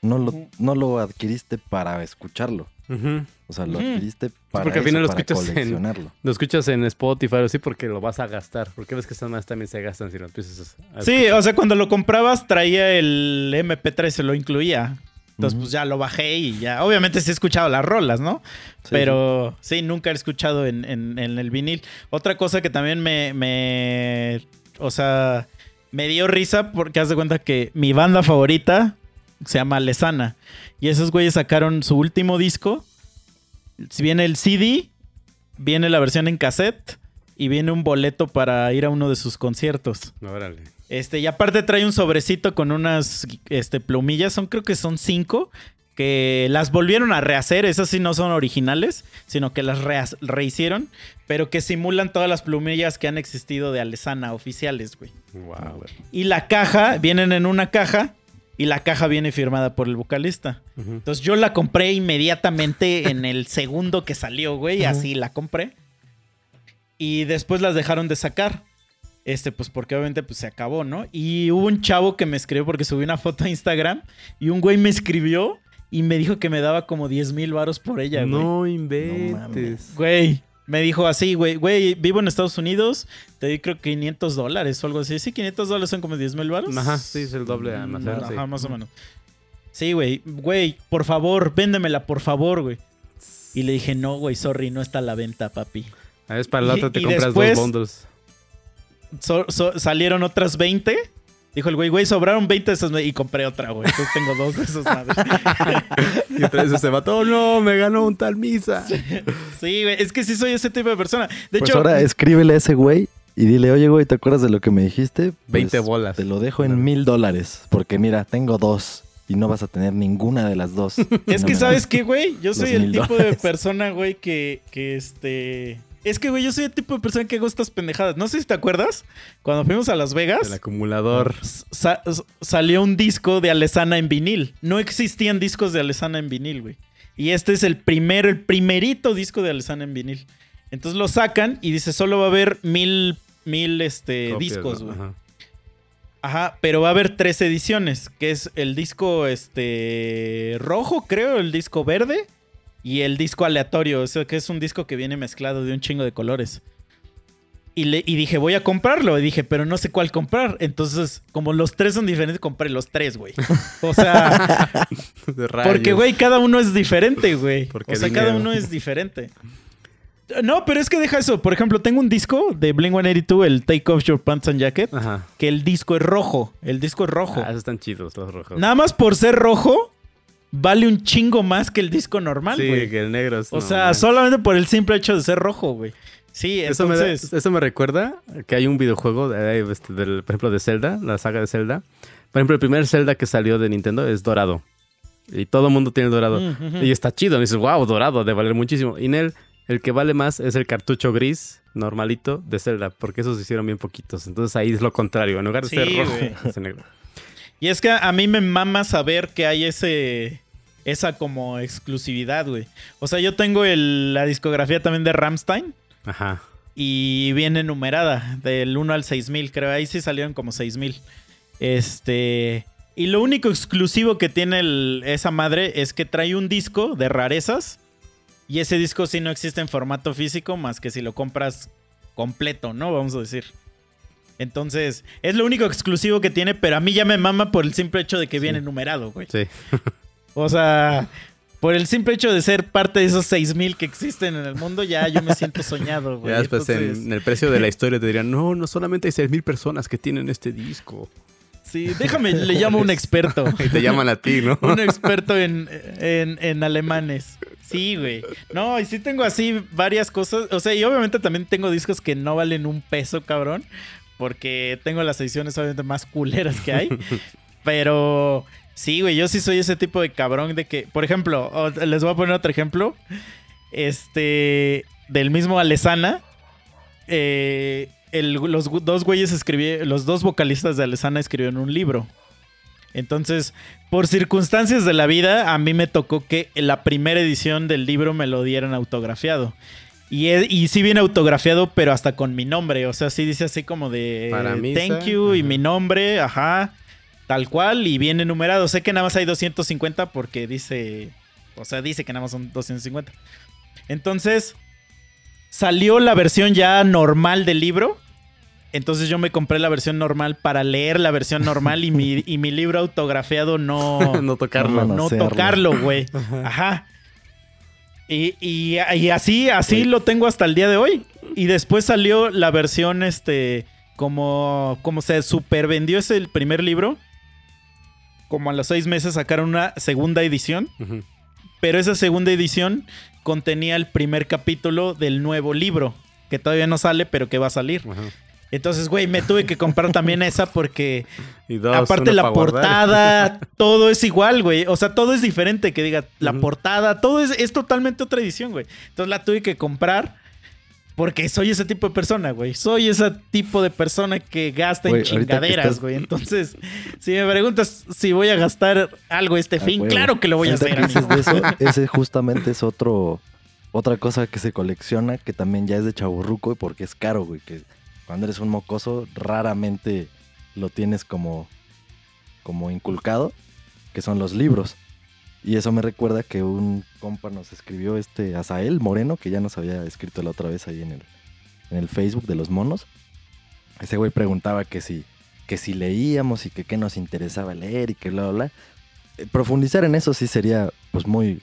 C: No lo, no lo adquiriste para escucharlo.
B: Ujú.
C: O sea, lo adquiriste para,
B: porque al final
C: eso,
B: lo
C: para
B: escuchas en-
C: coleccionarlo.
B: Lo escuchas en Spotify o así porque lo vas a gastar. Porque ves que estas más también se gastan si lo empiezas a
D: Sí,
B: escuchar.
D: o sea, cuando lo comprabas traía el MP3, se lo incluía. Entonces, pues ya lo bajé y ya. Obviamente sí he escuchado las rolas, ¿no?
C: Sí,
D: Pero sí, nunca he escuchado en, en- en el vinil. Otra cosa que también me, me. O sea, me dio risa porque haz de cuenta que mi banda favorita se llama Lesana. Y esos güeyes sacaron su último disco. Si viene el CD, viene la versión en cassette y viene un boleto para ir a uno de sus conciertos.
B: Órale.
D: Este, y aparte trae un sobrecito con unas este, plumillas, son creo que son cinco, que las volvieron a rehacer, esas sí no son originales, sino que las rehicieron, pero que simulan todas las plumillas que han existido de Alesana oficiales, güey.
B: Wow.
D: Y la caja, vienen en una caja y la caja viene firmada por el vocalista. Entonces yo la compré inmediatamente en el segundo que salió, güey, así la compré. Y después las dejaron de sacar. Este, pues porque obviamente pues, se acabó, ¿no? Y hubo un chavo que me escribió porque subí una foto a Instagram y un güey me escribió y me dijo que me daba como 10 mil varos por ella, güey.
B: No
C: No
B: inventes.
C: mames.
D: Güey, me dijo así, güey, güey, vivo en Estados Unidos, te di creo que 500 dólares o algo así. Sí, 500 dólares son como 10 mil varos.
B: Ajá, sí, es el doble de almacén.
D: Ajá,
B: sí.
D: más o menos. Sí, güey, güey, por favor, véndemela, por favor, güey. Y le dije, no, güey, sorry, no está a la venta, papi.
B: A ver, para
D: Y-
B: otra te
D: y
B: compras
D: después-
B: dos bundles.
D: So- so- salieron otras 20. Dijo el güey, güey, sobraron 20 de esas y compré otra, güey. Entonces tengo dos de esas madres. [LAUGHS]
B: Y otra vez ese vato, "Oh, no, me ganó un tal misa.
D: Sí, güey, es que sí soy ese tipo de persona. De
C: pues
D: hecho,
C: ahora escríbele a ese güey y dile, oye, güey, ¿te acuerdas de lo que me dijiste?
B: 20
C: Pues,
B: bolas.
C: Te lo dejo en mil dólares. Porque mira, tengo dos. Y no vas a tener ninguna de las dos. [LAUGHS]
D: Es
C: No
D: que, ¿sabes qué, güey? Yo soy el tipo de persona, güey, que, que este... Es que, güey, yo soy el tipo de persona que hago estas pendejadas. No sé si te acuerdas, cuando fuimos a Las Vegas,
B: El acumulador.
D: sa- salió un disco de Alesana en vinil. No existían discos de Alesana en vinil, güey. Y este es el primero, el primerito disco de Alesana en vinil. Entonces lo sacan y dice, solo va a haber mil, mil este,
B: Copias,
D: discos,
B: ¿no?
D: güey.
B: Ajá.
D: Ajá, pero va a haber tres ediciones, que es el disco este rojo, creo, el disco verde y el disco aleatorio, o sea, que es un disco que viene mezclado de un chingo de colores. Y, le, y dije, voy a comprarlo. Y dije, pero no sé cuál comprar. Entonces, como los tres son diferentes, compré los tres, güey. O sea, [LAUGHS] porque, güey, cada uno es diferente, güey. O sea, cada uno es diferente. No, pero es que deja eso. Por ejemplo, tengo un disco de Blink 182, el Take Off Your Pants and Jacket
B: Ajá.
D: que el disco es rojo. El disco es rojo.
B: Ah, esos están chidos, los rojos.
D: Nada más por ser rojo, vale un chingo más que el disco normal,
B: sí,
D: güey.
B: que el negro es-
D: o sea, solamente por el simple hecho de ser rojo, güey. Sí,
B: Eso me, da- eso me recuerda que hay un videojuego, de, este, del, por ejemplo, de Zelda, la saga de Zelda. Por ejemplo, el primer Zelda que salió de Nintendo es dorado. Y todo el mundo tiene el dorado.
D: Mm.
B: Y está chido. Y dices, wow, dorado, de valer muchísimo. Y en él, el que vale más es el cartucho gris, normalito, de Zelda. Porque esos se hicieron bien poquitos. Entonces ahí es lo contrario. En lugar de
D: Sí,
B: ser rojo, [LAUGHS] es negro.
D: Y es que a mí me mama saber que hay ese... Esa como exclusividad, güey. O sea, yo tengo el- la discografía también de Ramstein.
B: Ajá.
D: y viene numerada del 1 al 6000, creo. Ahí sí salieron como 6000. Este. Y lo único exclusivo que tiene el- esa madre es que trae un disco de rarezas. Y ese disco sí no existe en formato físico, más que si lo compras completo, ¿no? Vamos a decir. Entonces, es lo único exclusivo que tiene, pero a mí ya me mama por el simple hecho de que viene numerado, güey.
B: Sí.
D: O sea, por el simple hecho de ser parte de esos 6000 que existen en el mundo, ya yo me siento soñado, güey. [LAUGHS]
B: Ya después
D: Entonces-
B: en, en el precio de la historia te dirían, no, no solamente hay 6.000 personas que tienen este disco.
D: Sí, déjame, le llamo a un experto. [LAUGHS]
B: Y te llaman a ti, ¿no? [LAUGHS]
D: un experto en, en, en alemanes. Sí, güey. No, y sí tengo así varias cosas. O sea, y obviamente también tengo discos que no valen un peso, cabrón. Porque tengo las ediciones obviamente más culeras que hay. [LAUGHS] Pero sí, güey, yo sí soy ese tipo de cabrón de que, por ejemplo, les voy a poner otro ejemplo. Este, del mismo Alesana. Eh, el- los dos güeyes escribieron, los dos vocalistas de Alesana escribieron un libro. Entonces, por circunstancias de la vida, a mí me tocó que la primera edición del libro me lo dieran autografiado. Y, e- y sí viene autografiado, pero hasta con mi nombre. O sea, sí dice así como de
B: Para misa,
D: thank you y mi nombre, ajá, tal cual, y viene numerado. Sé que nada más hay 250 porque dice, o sea, dice que nada más son 250. Entonces, salió la versión ya normal del libro. Entonces yo me compré la versión normal para leer la versión normal y mi, [LAUGHS] y mi libro autografiado no, [LAUGHS]
B: no tocarlo.
C: No,
D: tocarlo, güey. [LAUGHS] Ajá. Y, y- y así, así lo tengo hasta el día de hoy. Y después salió la versión, este, como, como se super vendió ese el primer libro. Como a los seis meses sacaron una segunda edición. Pero esa segunda edición contenía el primer capítulo del nuevo libro. Que todavía no sale, pero que va a salir.
B: Ajá.
D: Entonces, güey, me tuve que comprar también esa porque
B: Y dos,
D: aparte la
B: guardar.
D: portada, [LAUGHS] todo es igual, güey. O sea, todo es diferente, que diga la portada, todo es, es totalmente otra edición, güey. Entonces la tuve que comprar porque soy ese tipo de persona, güey. Soy ese tipo de persona que gasta
C: Güey,
D: en chingaderas,
C: estás-
D: güey. Entonces, si me preguntas si voy a gastar algo este
C: Ah,
D: fin, claro que lo voy a hacer,
C: que dices
D: amigo.
C: de eso, ese justamente es otro otra cosa que se colecciona que también ya es de chaburruco y porque es caro, güey, que cuando eres un mocoso raramente lo tienes como como inculcado, que son los libros. Y eso me recuerda que un compa nos escribió este Azael Moreno, que ya nos había escrito la otra vez ahí en el, en el Facebook de los monos. Ese güey preguntaba que si, que si leíamos y que qué nos interesaba leer y que bla, bla. Eh, Profundizar en eso sí sería pues muy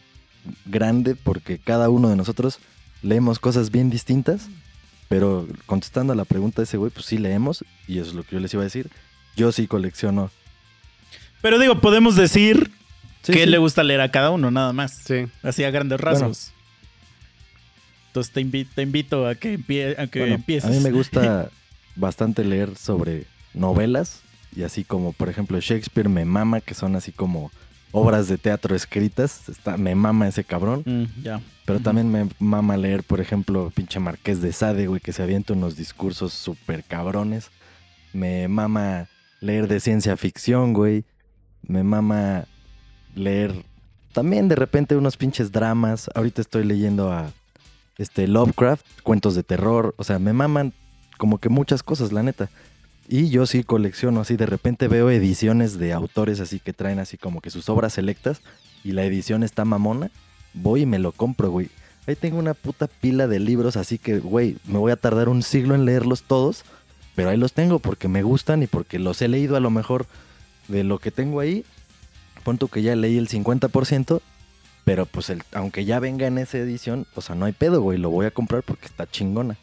C: grande porque cada uno de nosotros leemos cosas bien distintas. Pero contestando a la pregunta de ese güey, pues sí leemos y eso es lo que yo les iba a decir. Yo sí colecciono.
D: Pero digo, podemos decir
C: Sí,
D: qué
C: sí.
D: le gusta leer a cada uno, nada más.
B: Sí.
D: Así a grandes
C: Bueno.
D: rasgos. Entonces te, invi- te invito a que, empie- a que
C: Bueno,
D: empieces.
C: A mí me [LAUGHS] gusta bastante leer sobre novelas y así como, por ejemplo, Shakespeare me mama, que son así como obras de teatro escritas. Está, me mama ese cabrón.
D: Mm, ya.
C: Pero también me mama leer, por ejemplo, pinche Marqués de Sade, güey, que se avienta unos discursos súper cabrones. Me mama leer de ciencia ficción, güey. Me mama leer también de repente unos pinches dramas. Ahorita estoy leyendo a este Lovecraft, cuentos de terror. O sea, me maman como que muchas cosas, la neta. Y yo sí colecciono así, de repente veo ediciones de autores así que traen así como que sus obras selectas y la edición está mamona voy y me lo compro, güey. Ahí tengo una puta pila de libros, así que, güey, me voy a tardar un siglo en leerlos todos, pero ahí los tengo porque me gustan y porque los he leído a lo mejor de lo que tengo ahí. Punto que ya leí el 50%, pero pues el, aunque ya venga en esa edición, o sea, no hay pedo, güey, lo voy a comprar porque está chingona.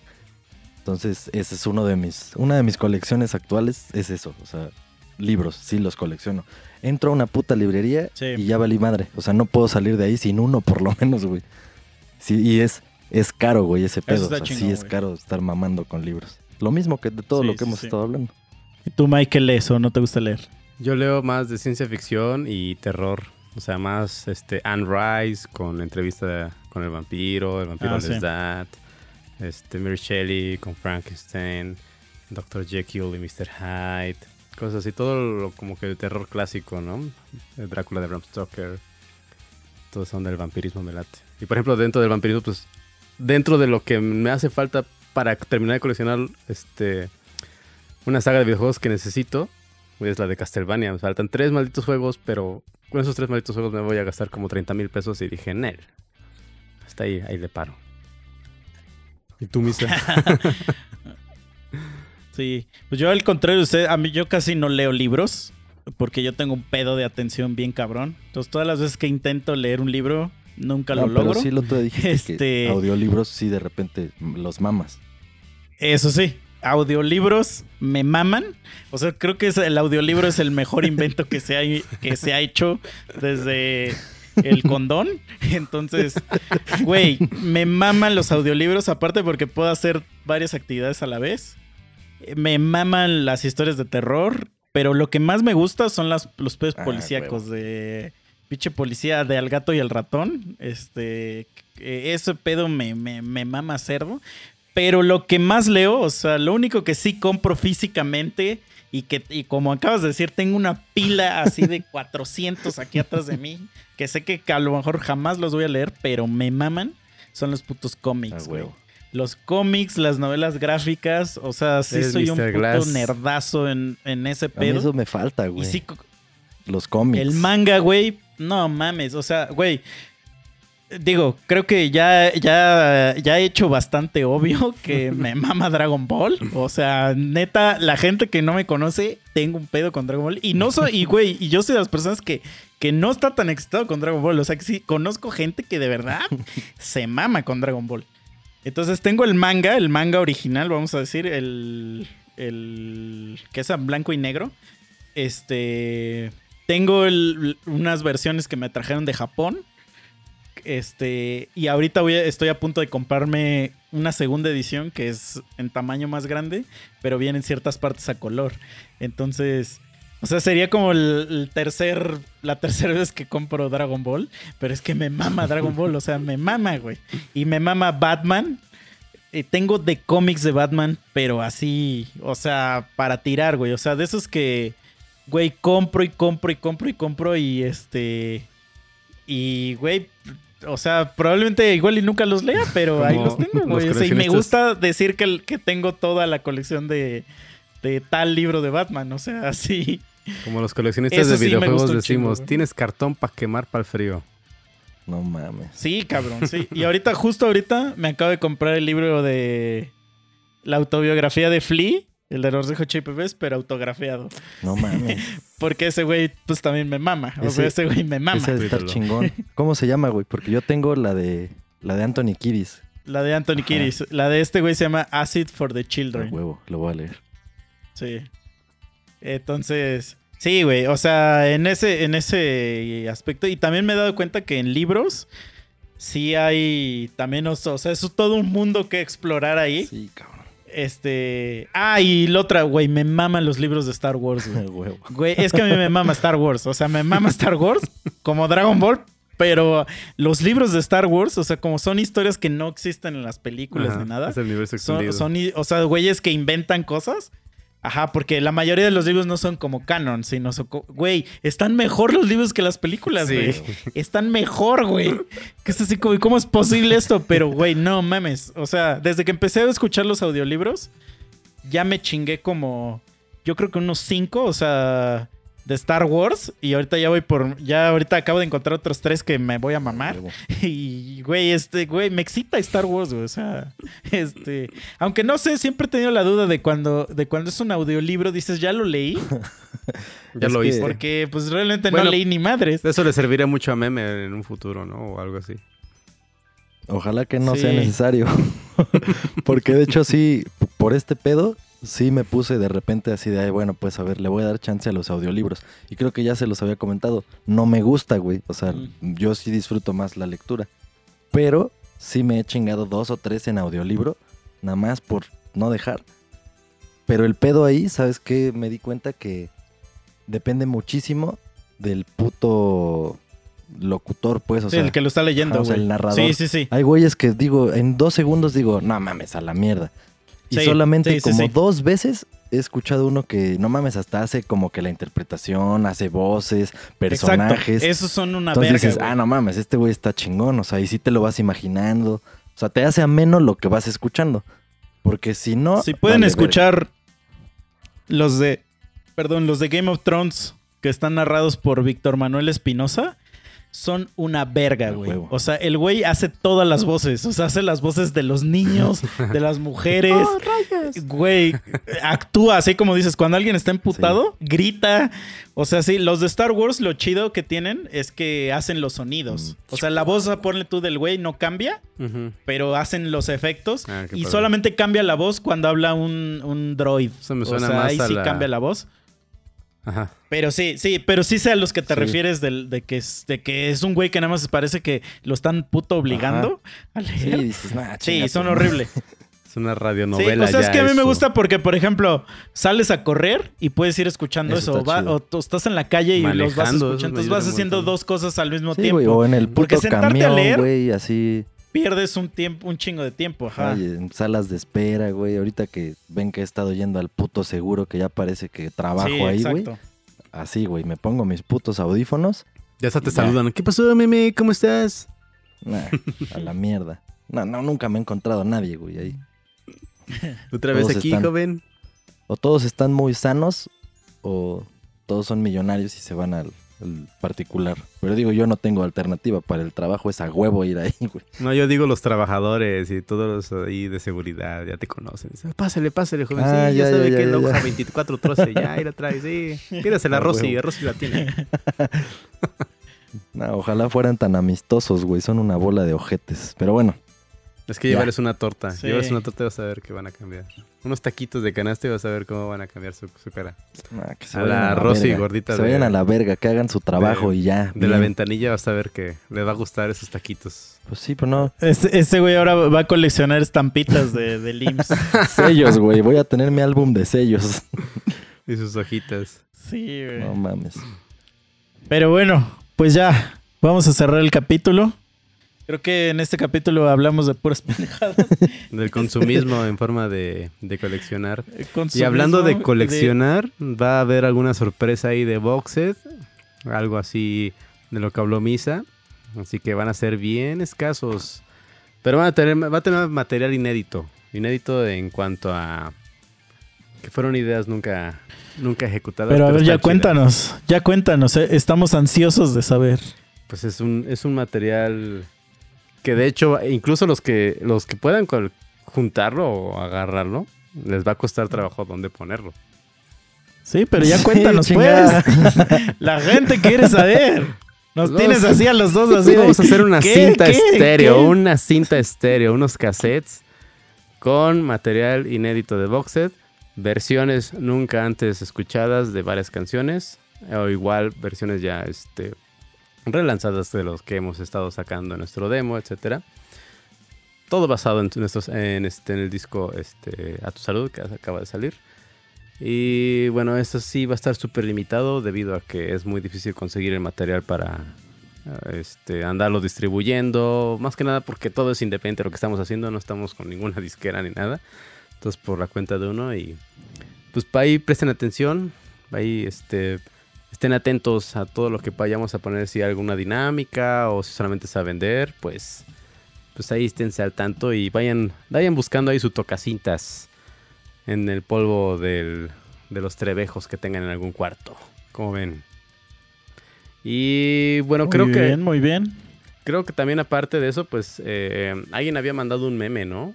C: Entonces, ese es uno de mis, una de mis colecciones actuales, es eso, o sea, libros, sí los colecciono. Entro a una puta librería
D: Sí.
C: y ya valí madre. O sea, no puedo salir de ahí sin uno por lo [LAUGHS] menos, güey. Sí, y es, es caro, güey, ese pedo. o sea, sí
D: chingón,
C: es
D: güey.
C: caro estar mamando con libros. Lo mismo que de todo
D: Sí,
C: lo que
D: sí,
C: hemos
D: sí.
C: estado hablando.
D: ¿Y tú, Mike, qué lees o no te gusta leer?
B: Yo leo más de ciencia ficción y terror. O sea, más este Anne Rice con entrevista con el vampiro, el vampiro
D: Ah.
B: That, este Mary Shelley con Frankenstein, Dr. Jekyll y Mr. Hyde, cosas así, todo lo como que el terror clásico, ¿no? El Drácula de Bram Stoker. Todos son del vampirismo me late. Y por ejemplo, dentro del vampirismo, pues dentro de lo que me hace falta para terminar de coleccionar este una saga de videojuegos que necesito, es la de Castlevania. Me faltan tres malditos juegos, pero con esos tres malditos juegos me voy a gastar como 30 mil pesos y dije, Nel. Hasta ahí, ahí le paro. ¿Y tú, Misa? [LAUGHS]
D: Sí, pues yo al contrario de usted, a mí yo casi no leo libros porque yo tengo un pedo de atención bien cabrón. Entonces todas las veces que intento leer un libro nunca
C: No,
D: lo logro.
C: Pero sí lo te
D: Este-
C: que audiolibros sí de repente los mamas.
D: Eso sí, audiolibros me maman. O sea, creo que el audiolibro es el mejor invento que se ha, que se ha hecho desde el condón. Entonces, güey, me maman los audiolibros, aparte porque puedo hacer varias actividades a la vez. Me maman las historias de terror, pero lo que más me gusta son las, los pedos
C: Ah,
D: policíacos de pinche policía de Al gato y el ratón. Este, eh, ese pedo me, me, me mama cerdo. Pero lo que más leo, o sea, lo único que sí compro físicamente y que, y como acabas de decir, tengo una pila así de [LAUGHS] 400 aquí atrás de mí, que sé que a lo mejor jamás los voy a leer, pero me maman, son los putos cómics,
C: Ah,
D: güey. Los cómics, las novelas gráficas, o sea, sí soy un puto
B: Glass.
D: nerdazo en, en ese
C: A mí
D: pedo.
C: eso me falta,
D: y
C: güey.
D: sí,
C: los cómics.
D: el manga, güey, no mames, o sea, güey. Digo, creo que ya, ya, ya he hecho bastante obvio que [LAUGHS] me mama Dragon Ball. O sea, neta, la gente que no me conoce, tengo un pedo con Dragon Ball. Y no soy, y güey, y yo soy de las personas que, que no está tan excitado con Dragon Ball. O sea, que sí, conozco gente que de verdad [LAUGHS] se mama con Dragon Ball. Entonces tengo el manga, el manga original, vamos a decir, el, el que es en blanco y negro. Este, tengo el- unas versiones que me trajeron de Japón. Este, y ahorita voy a- estoy a punto de comprarme una segunda edición que es en tamaño más grande, pero viene en ciertas partes a color. Entonces, o sea, sería como el, tercer, la tercera [LAUGHS] vez que compro Dragon Ball, pero es que me mama Dragon Ball, o sea, me mama, güey. Y me mama Batman. Eh, tengo de cómics de Batman, pero así, o sea, para tirar, güey. O sea, de esos que, güey, compro y compro y compro y compro y este... Y, güey, o sea, probablemente igual y nunca los lea, pero ahí los tengo,
B: los
D: güey. O sea, y me gusta decir que, que tengo toda la colección de, de tal libro de Batman. O sea, [LAUGHS] así.
B: Como los coleccionistas
D: Eso
B: de videojuegos
D: chingo,
B: decimos, tienes cartón para quemar para el frío.
C: No mames.
D: Sí, cabrón, sí. Y ahorita, justo ahorita, me acabo de comprar el libro de la autobiografía de Flea, el de los Hot Chili Peppers, pero autografiado.
C: No mames. [LAUGHS]
D: Porque ese güey, pues también me mama. O
C: Ese-
D: sea, ese güey me mama.
C: Ese debe estar chingón. ¿Cómo se llama, güey? Porque yo tengo la de la de Anthony Kiddis.
D: La de Anthony
C: Ajá.
D: Kiddis. La de este güey se llama Acid for the Children.
C: huevo, lo voy a leer.
D: Sí. Entonces, sí, güey. O sea, en ese, en ese aspecto. Y también me he dado cuenta que en libros sí hay también, o sea, o sea, es todo un mundo que explorar ahí.
C: Sí, cabrón.
D: Este. Ah, y la otra, güey, me maman los libros de Star Wars, [LAUGHS] güey. es que a mí me mama Star Wars. O sea, me mama Star Wars como Dragon Ball. Pero los libros de Star Wars, o sea, como son historias que no existen en las películas
B: Ajá,
D: ni nada.
B: Es el universo extendido.
D: Son, o sea, güeyes que inventan cosas. Ajá, porque la mayoría de los libros no son como canon, sino son güey, están mejor los libros que las películas,
B: Sí.
D: güey. Están mejor, güey. Que es así como, ¿cómo es posible esto? Pero, güey, no mames. O sea, desde que empecé a escuchar los audiolibros, ya me chingué como, yo creo que unos cinco, o sea, de Star Wars. Y ahorita ya voy por, ya ahorita acabo de encontrar otros tres que me voy a mamar.
C: huevo. [LAUGHS]
D: Y, güey, este, güey, me excita Star Wars, güey. O sea, [LAUGHS] este. Aunque no sé, siempre he tenido la duda de cuando, de cuando es un audiolibro, dices, ya lo leí. [LAUGHS]
B: ya
C: es
B: lo hice.
D: Porque, pues, realmente
B: Bueno,
D: no leí ni madres.
B: Eso le serviría mucho a Meme en un futuro, ¿no? O algo así.
C: Ojalá que no
D: Sí.
C: sea necesario. Porque de hecho sí, por este pedo, sí me puse de repente así de, "Ay, bueno, pues a ver, le voy a dar chance a los audiolibros. Y creo que ya se los había comentado. No me gusta, güey. O sea,
D: Mm.
C: yo sí disfruto más la lectura. Pero sí me he chingado dos o tres en audiolibro, nada más por no dejar. Pero el pedo ahí, ¿sabes qué? Me di cuenta que depende muchísimo del puto locutor, pues. O
D: Sí,
C: sea,
D: el que lo está leyendo,
C: ajá, o sea, el narrador.
D: Sí, sí, sí.
C: hay güeyes que digo, en dos segundos digo, no mames, a la mierda. Y
D: Sí,
C: solamente
D: sí, sí,
C: como dos veces he escuchado uno que, no mames, hasta hace como que la interpretación, hace voces, personajes.
D: Exacto. Esos son una
C: Entonces
D: verga.
C: dices,
D: güey.
C: ah, no mames, este güey está chingón. O sea, y sí te lo vas imaginando. O sea, te hace ameno lo que vas escuchando. Porque si no.
D: Si pueden
C: vale
D: escuchar los de. Perdón, los de Game of Thrones que están narrados por Víctor Manuel Espinosa. Son una verga, güey.
C: huevo.
D: O sea, el güey hace todas las voces. O sea, hace las voces de los niños, de las mujeres. [LAUGHS]
C: Oh,
D: Güey, actúa así como dices, cuando alguien está emputado, grita. O sea, sí, los de Star Wars, lo chido que tienen es que hacen los sonidos.
C: Mm.
D: O sea, la voz, ponle tú del güey, no cambia, pero hacen los efectos.
B: Ah,
D: y
B: padre.
D: solamente cambia la voz cuando habla un, un droid.
B: Eso me
D: o
B: suena
D: sea,
B: más
D: ahí
B: a
D: sí
B: la-
D: cambia la voz.
B: Ajá.
D: Pero sí, sí, pero sí sé a los que te
C: Sí.
D: refieres del- de, que es, de que es un güey que nada más parece que lo están puto obligando a
C: Sí,
D: leer.
C: dices, nah,
D: Sí, son horribles. [LAUGHS]
B: Es una
D: Sí,
B: radionovela.
D: o sea, es que a mí me gusta porque, por ejemplo, sales a correr y puedes ir escuchando
C: Eso
D: va- o, tú estás en la calle y los vas escuchando. Entonces vas haciendo dos cosas al mismo
C: Sí,
D: tiempo.
C: o en el
D: Porque
C: puto
D: sentarte a
C: camión,
D: leer-
C: güey, así.
D: Pierdes un tiempo, un chingo de tiempo. Ajá.
C: Ay, en salas de espera, güey. Ahorita que ven que he estado yendo al puto seguro, que ya parece que trabajo
D: Sí,
C: ahí, güey. Así, güey, me pongo mis putos audífonos.
B: Ya hasta te
C: Ya.
B: saludan. ¿Qué pasó, Meme? ¿Cómo estás?
C: Nah, a la mierda. No, no, nunca me he encontrado a nadie, güey, ahí. [LAUGHS]
B: Otra vez
C: Todos
B: aquí,
C: están-
B: joven.
C: O todos están muy sanos, o todos son millonarios y se van al particular. Pero digo, yo no tengo alternativa para el trabajo, es a huevo ir ahí, [LAUGHS] güey.
B: No, yo digo los trabajadores y todos los ahí de seguridad, ya te conocen. Pásale, pásale, joven.
C: Ah,
B: sí, ya,
C: ya,
B: sabe
C: ya,
B: que la hoja 24 troce. Ya, [LAUGHS] ahí la trae, sí. [LAUGHS] Pídasela a
C: Ah,
B: Rosy. Rosy la tiene.
C: No, ojalá fueran tan amistosos, güey. Son una bola de ojetes. Pero bueno,
B: Es que llevarles una torta.
D: Sí.
B: Llevarles una torta y vas a ver que van a cambiar. Unos taquitos de canasta y vas a ver cómo van a cambiar su, su cara.
C: Ah, que se
B: A
C: vayan
B: la Rosy
C: verga.
B: gordita
C: Se
B: de-
C: vayan a la verga, que hagan su trabajo
B: de-
C: y ya.
B: De la ventanilla vas a ver que les va a gustar esos taquitos.
C: Pues sí, pero no.
D: Este, este güey ahora va a coleccionar estampitas de, de. [LAUGHS]
C: Sellos, güey. Voy a tener mi álbum de sellos. [LAUGHS]
B: Y sus hojitas.
D: Sí, güey.
C: No mames.
D: Pero bueno, pues ya, vamos a cerrar el capítulo. Creo que en este capítulo hablamos de puras [LAUGHS] pendejadas.
B: Del consumismo en forma de, de coleccionar. Y hablando de coleccionar, va a haber alguna sorpresa ahí de boxed. Algo así de lo que habló Misa. Así que van a ser bien escasos. Pero van a tener, va a tener material inédito. Inédito en cuanto a que fueron ideas nunca, nunca ejecutadas.
D: Pero a ver, ya
B: chida.
D: cuéntanos, ya cuéntanos, eh, estamos ansiosos de saber.
B: Pues es un, es un material que de hecho, incluso los que, los que puedan juntarlo o agarrarlo, les va a costar trabajo dónde ponerlo.
D: Sí, pero ya [LAUGHS]
C: Sí,
D: cuéntanos,
C: chingada.
D: pues. [LAUGHS] La gente quiere saber. Nos tienes así a los dos así.
B: Vamos a hacer una
D: ¿qué,
B: cinta
D: qué,
B: estéreo,
D: qué?
B: una cinta estéreo, unos cassettes con material inédito de box set, versiones nunca antes escuchadas de varias canciones, o igual versiones ya este, relanzadas de los que hemos estado sacando en nuestro demo, etcétera. Todo basado en, nuestros, en, este, en el disco este, A Tu Salud, que acaba de salir. Y bueno, esto sí va a estar súper limitado debido a que es muy difícil conseguir el material para este, andarlo distribuyendo. Más que nada porque todo es independiente de lo que estamos haciendo, no estamos con ninguna disquera ni nada. Entonces por la cuenta de uno y pues para ahí presten atención, ahí este, estén atentos a todo lo que vayamos a poner, si hay alguna dinámica o si solamente es a vender, pues, pues ahí esténse al tanto y vayan, vayan buscando ahí su tocacintas en el polvo del, de los trebejos que tengan en algún cuarto. Como ven. Y bueno, creo
D: muy
B: que
D: bien, muy bien.
B: creo que también aparte de eso, pues eh, alguien había mandado un meme, ¿no?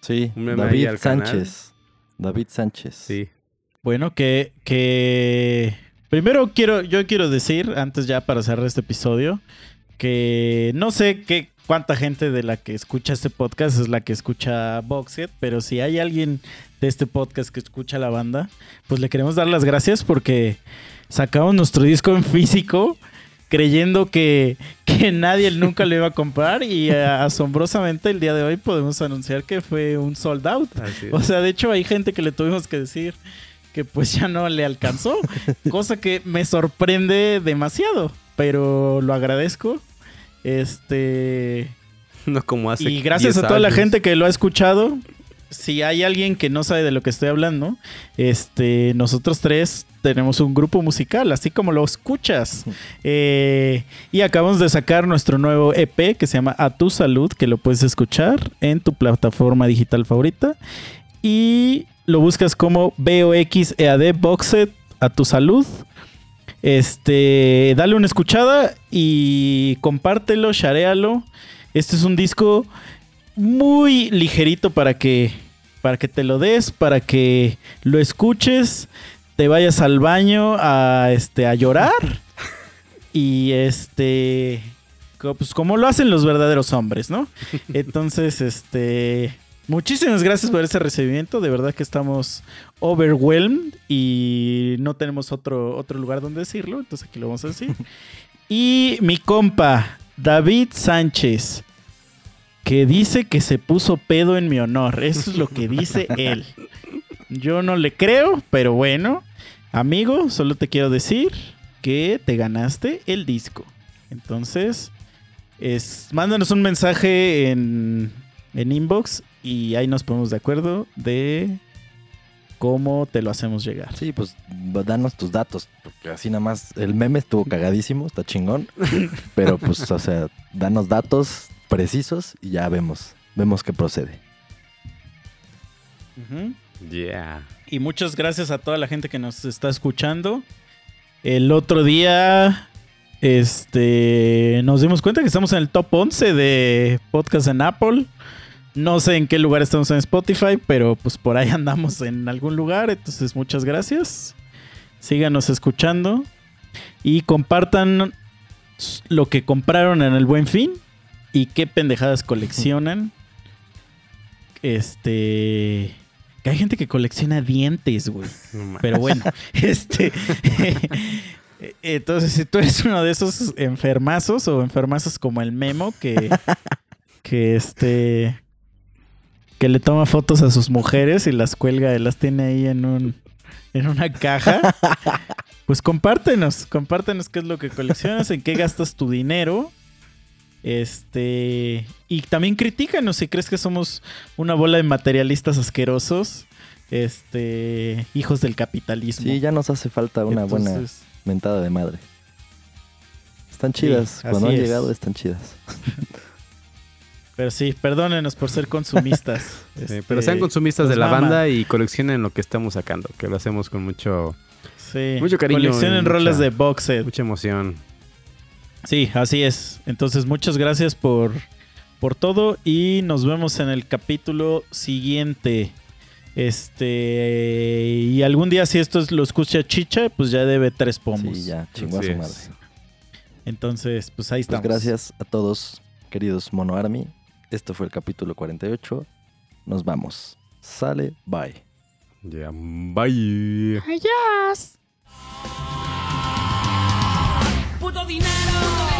C: Sí,
B: Un meme ahí
C: David
B: canal.
C: Sánchez. David Sánchez.
B: Sí.
D: Bueno, que, que primero quiero, yo quiero decir, antes ya para cerrar este episodio, que no sé qué cuánta gente de la que escucha este podcast es la que escucha Boxhead, pero si hay alguien de este podcast que escucha la banda, pues le queremos dar las gracias porque sacamos nuestro disco en físico creyendo que, que nadie nunca lo iba a comprar y eh, asombrosamente el día de hoy podemos anunciar que fue un sold out. O sea, de hecho hay gente que le tuvimos que decir que pues [LAUGHS] ya no le alcanzó, cosa que me sorprende demasiado, pero lo agradezco. Este
B: no como hace
D: y gracias
B: 10
D: a toda la gente que lo ha escuchado. Si hay alguien que no sabe de lo que estoy hablando, este, nosotros tres tenemos un grupo musical, así como lo escuchas. Eh, y acabamos de sacar nuestro nuevo EP que se llama A Tu Salud, que lo puedes escuchar en tu plataforma digital favorita. Y lo buscas como BOX EAD Boxet A Tu Salud. Este, dale una escuchada y compártelo, sharealo. Este es un disco muy ligerito para que para que te lo des, para que lo escuches, te vayas al baño a este a llorar y este pues como lo hacen los verdaderos hombres, ¿no? [LAUGHS] Entonces, este muchísimas gracias por ese recibimiento, de verdad que estamos overwhelmed y no tenemos otro otro lugar donde decirlo, entonces aquí lo vamos a decir. [LAUGHS] Y mi compa David Sánchez que dice que se puso pedo en mi honor. Eso es lo que dice [LAUGHS] él. Yo no le creo, pero bueno, amigo, solo te quiero decir que te ganaste el disco. Entonces, es, mándanos un mensaje en, en inbox y ahí nos ponemos de acuerdo de cómo te lo hacemos llegar.
C: Sí, pues danos tus datos, porque así nada más el meme estuvo cagadísimo, está chingón, pero pues, o sea, danos datos precisos y ya vemos, vemos qué procede.
D: Ujú.
B: Yeah.
D: Y muchas gracias a toda la gente que nos está escuchando. El otro día este, nos dimos cuenta que estamos en el top 11 de podcast en Apple. No sé en qué lugar estamos en Spotify, pero pues por ahí [LAUGHS] andamos en algún lugar. Entonces muchas gracias. Síganos escuchando y compartan lo que compraron en el buen fin y qué pendejadas coleccionan este... Que hay gente que colecciona dientes, güey. [LAUGHS]
B: No.
D: Pero bueno, [LAUGHS] este. Entonces, si tú eres uno de esos enfermazos o enfermazos como el Memo que. que este. Que le toma fotos a sus mujeres y las cuelga y las tiene ahí en un. en una caja. [LAUGHS] Pues compártenos, compártenos qué es lo que coleccionas, en qué gastas tu dinero. Este. Y también critícanos si crees que somos una bola de materialistas asquerosos. Este. Hijos del capitalismo.
C: Sí, ya nos hace falta una buena mentada de madre. Están chidas.
D: Sí,
C: Cuando han
D: es.
C: llegado, están chidas. [LAUGHS]
D: Pero sí, perdónenos por ser consumistas. [LAUGHS] Este,
B: pero sean consumistas
D: nos
B: de la
D: mama.
B: banda y coleccionen lo que estamos sacando, que lo hacemos con mucho,
D: Sí.
B: mucho cariño
D: Coleccionen roles
B: mucha-
D: de box set.
B: mucha emoción.
D: Sí, así es. Entonces, muchas gracias por, por todo y nos vemos en el capítulo siguiente. Este. Y algún día, si esto es- lo escucha Chicha, pues ya debe tres pomos.
C: Sí, ya, chingó a
B: Así
C: su madre.
D: Entonces, pues ahí
C: Pues
D: estamos.
C: gracias a todos, queridos Mono Army. Esto fue el capítulo 48. Nos vamos. Sale, bye.
B: Yeah, bye.
D: Adiós. Puto dinero.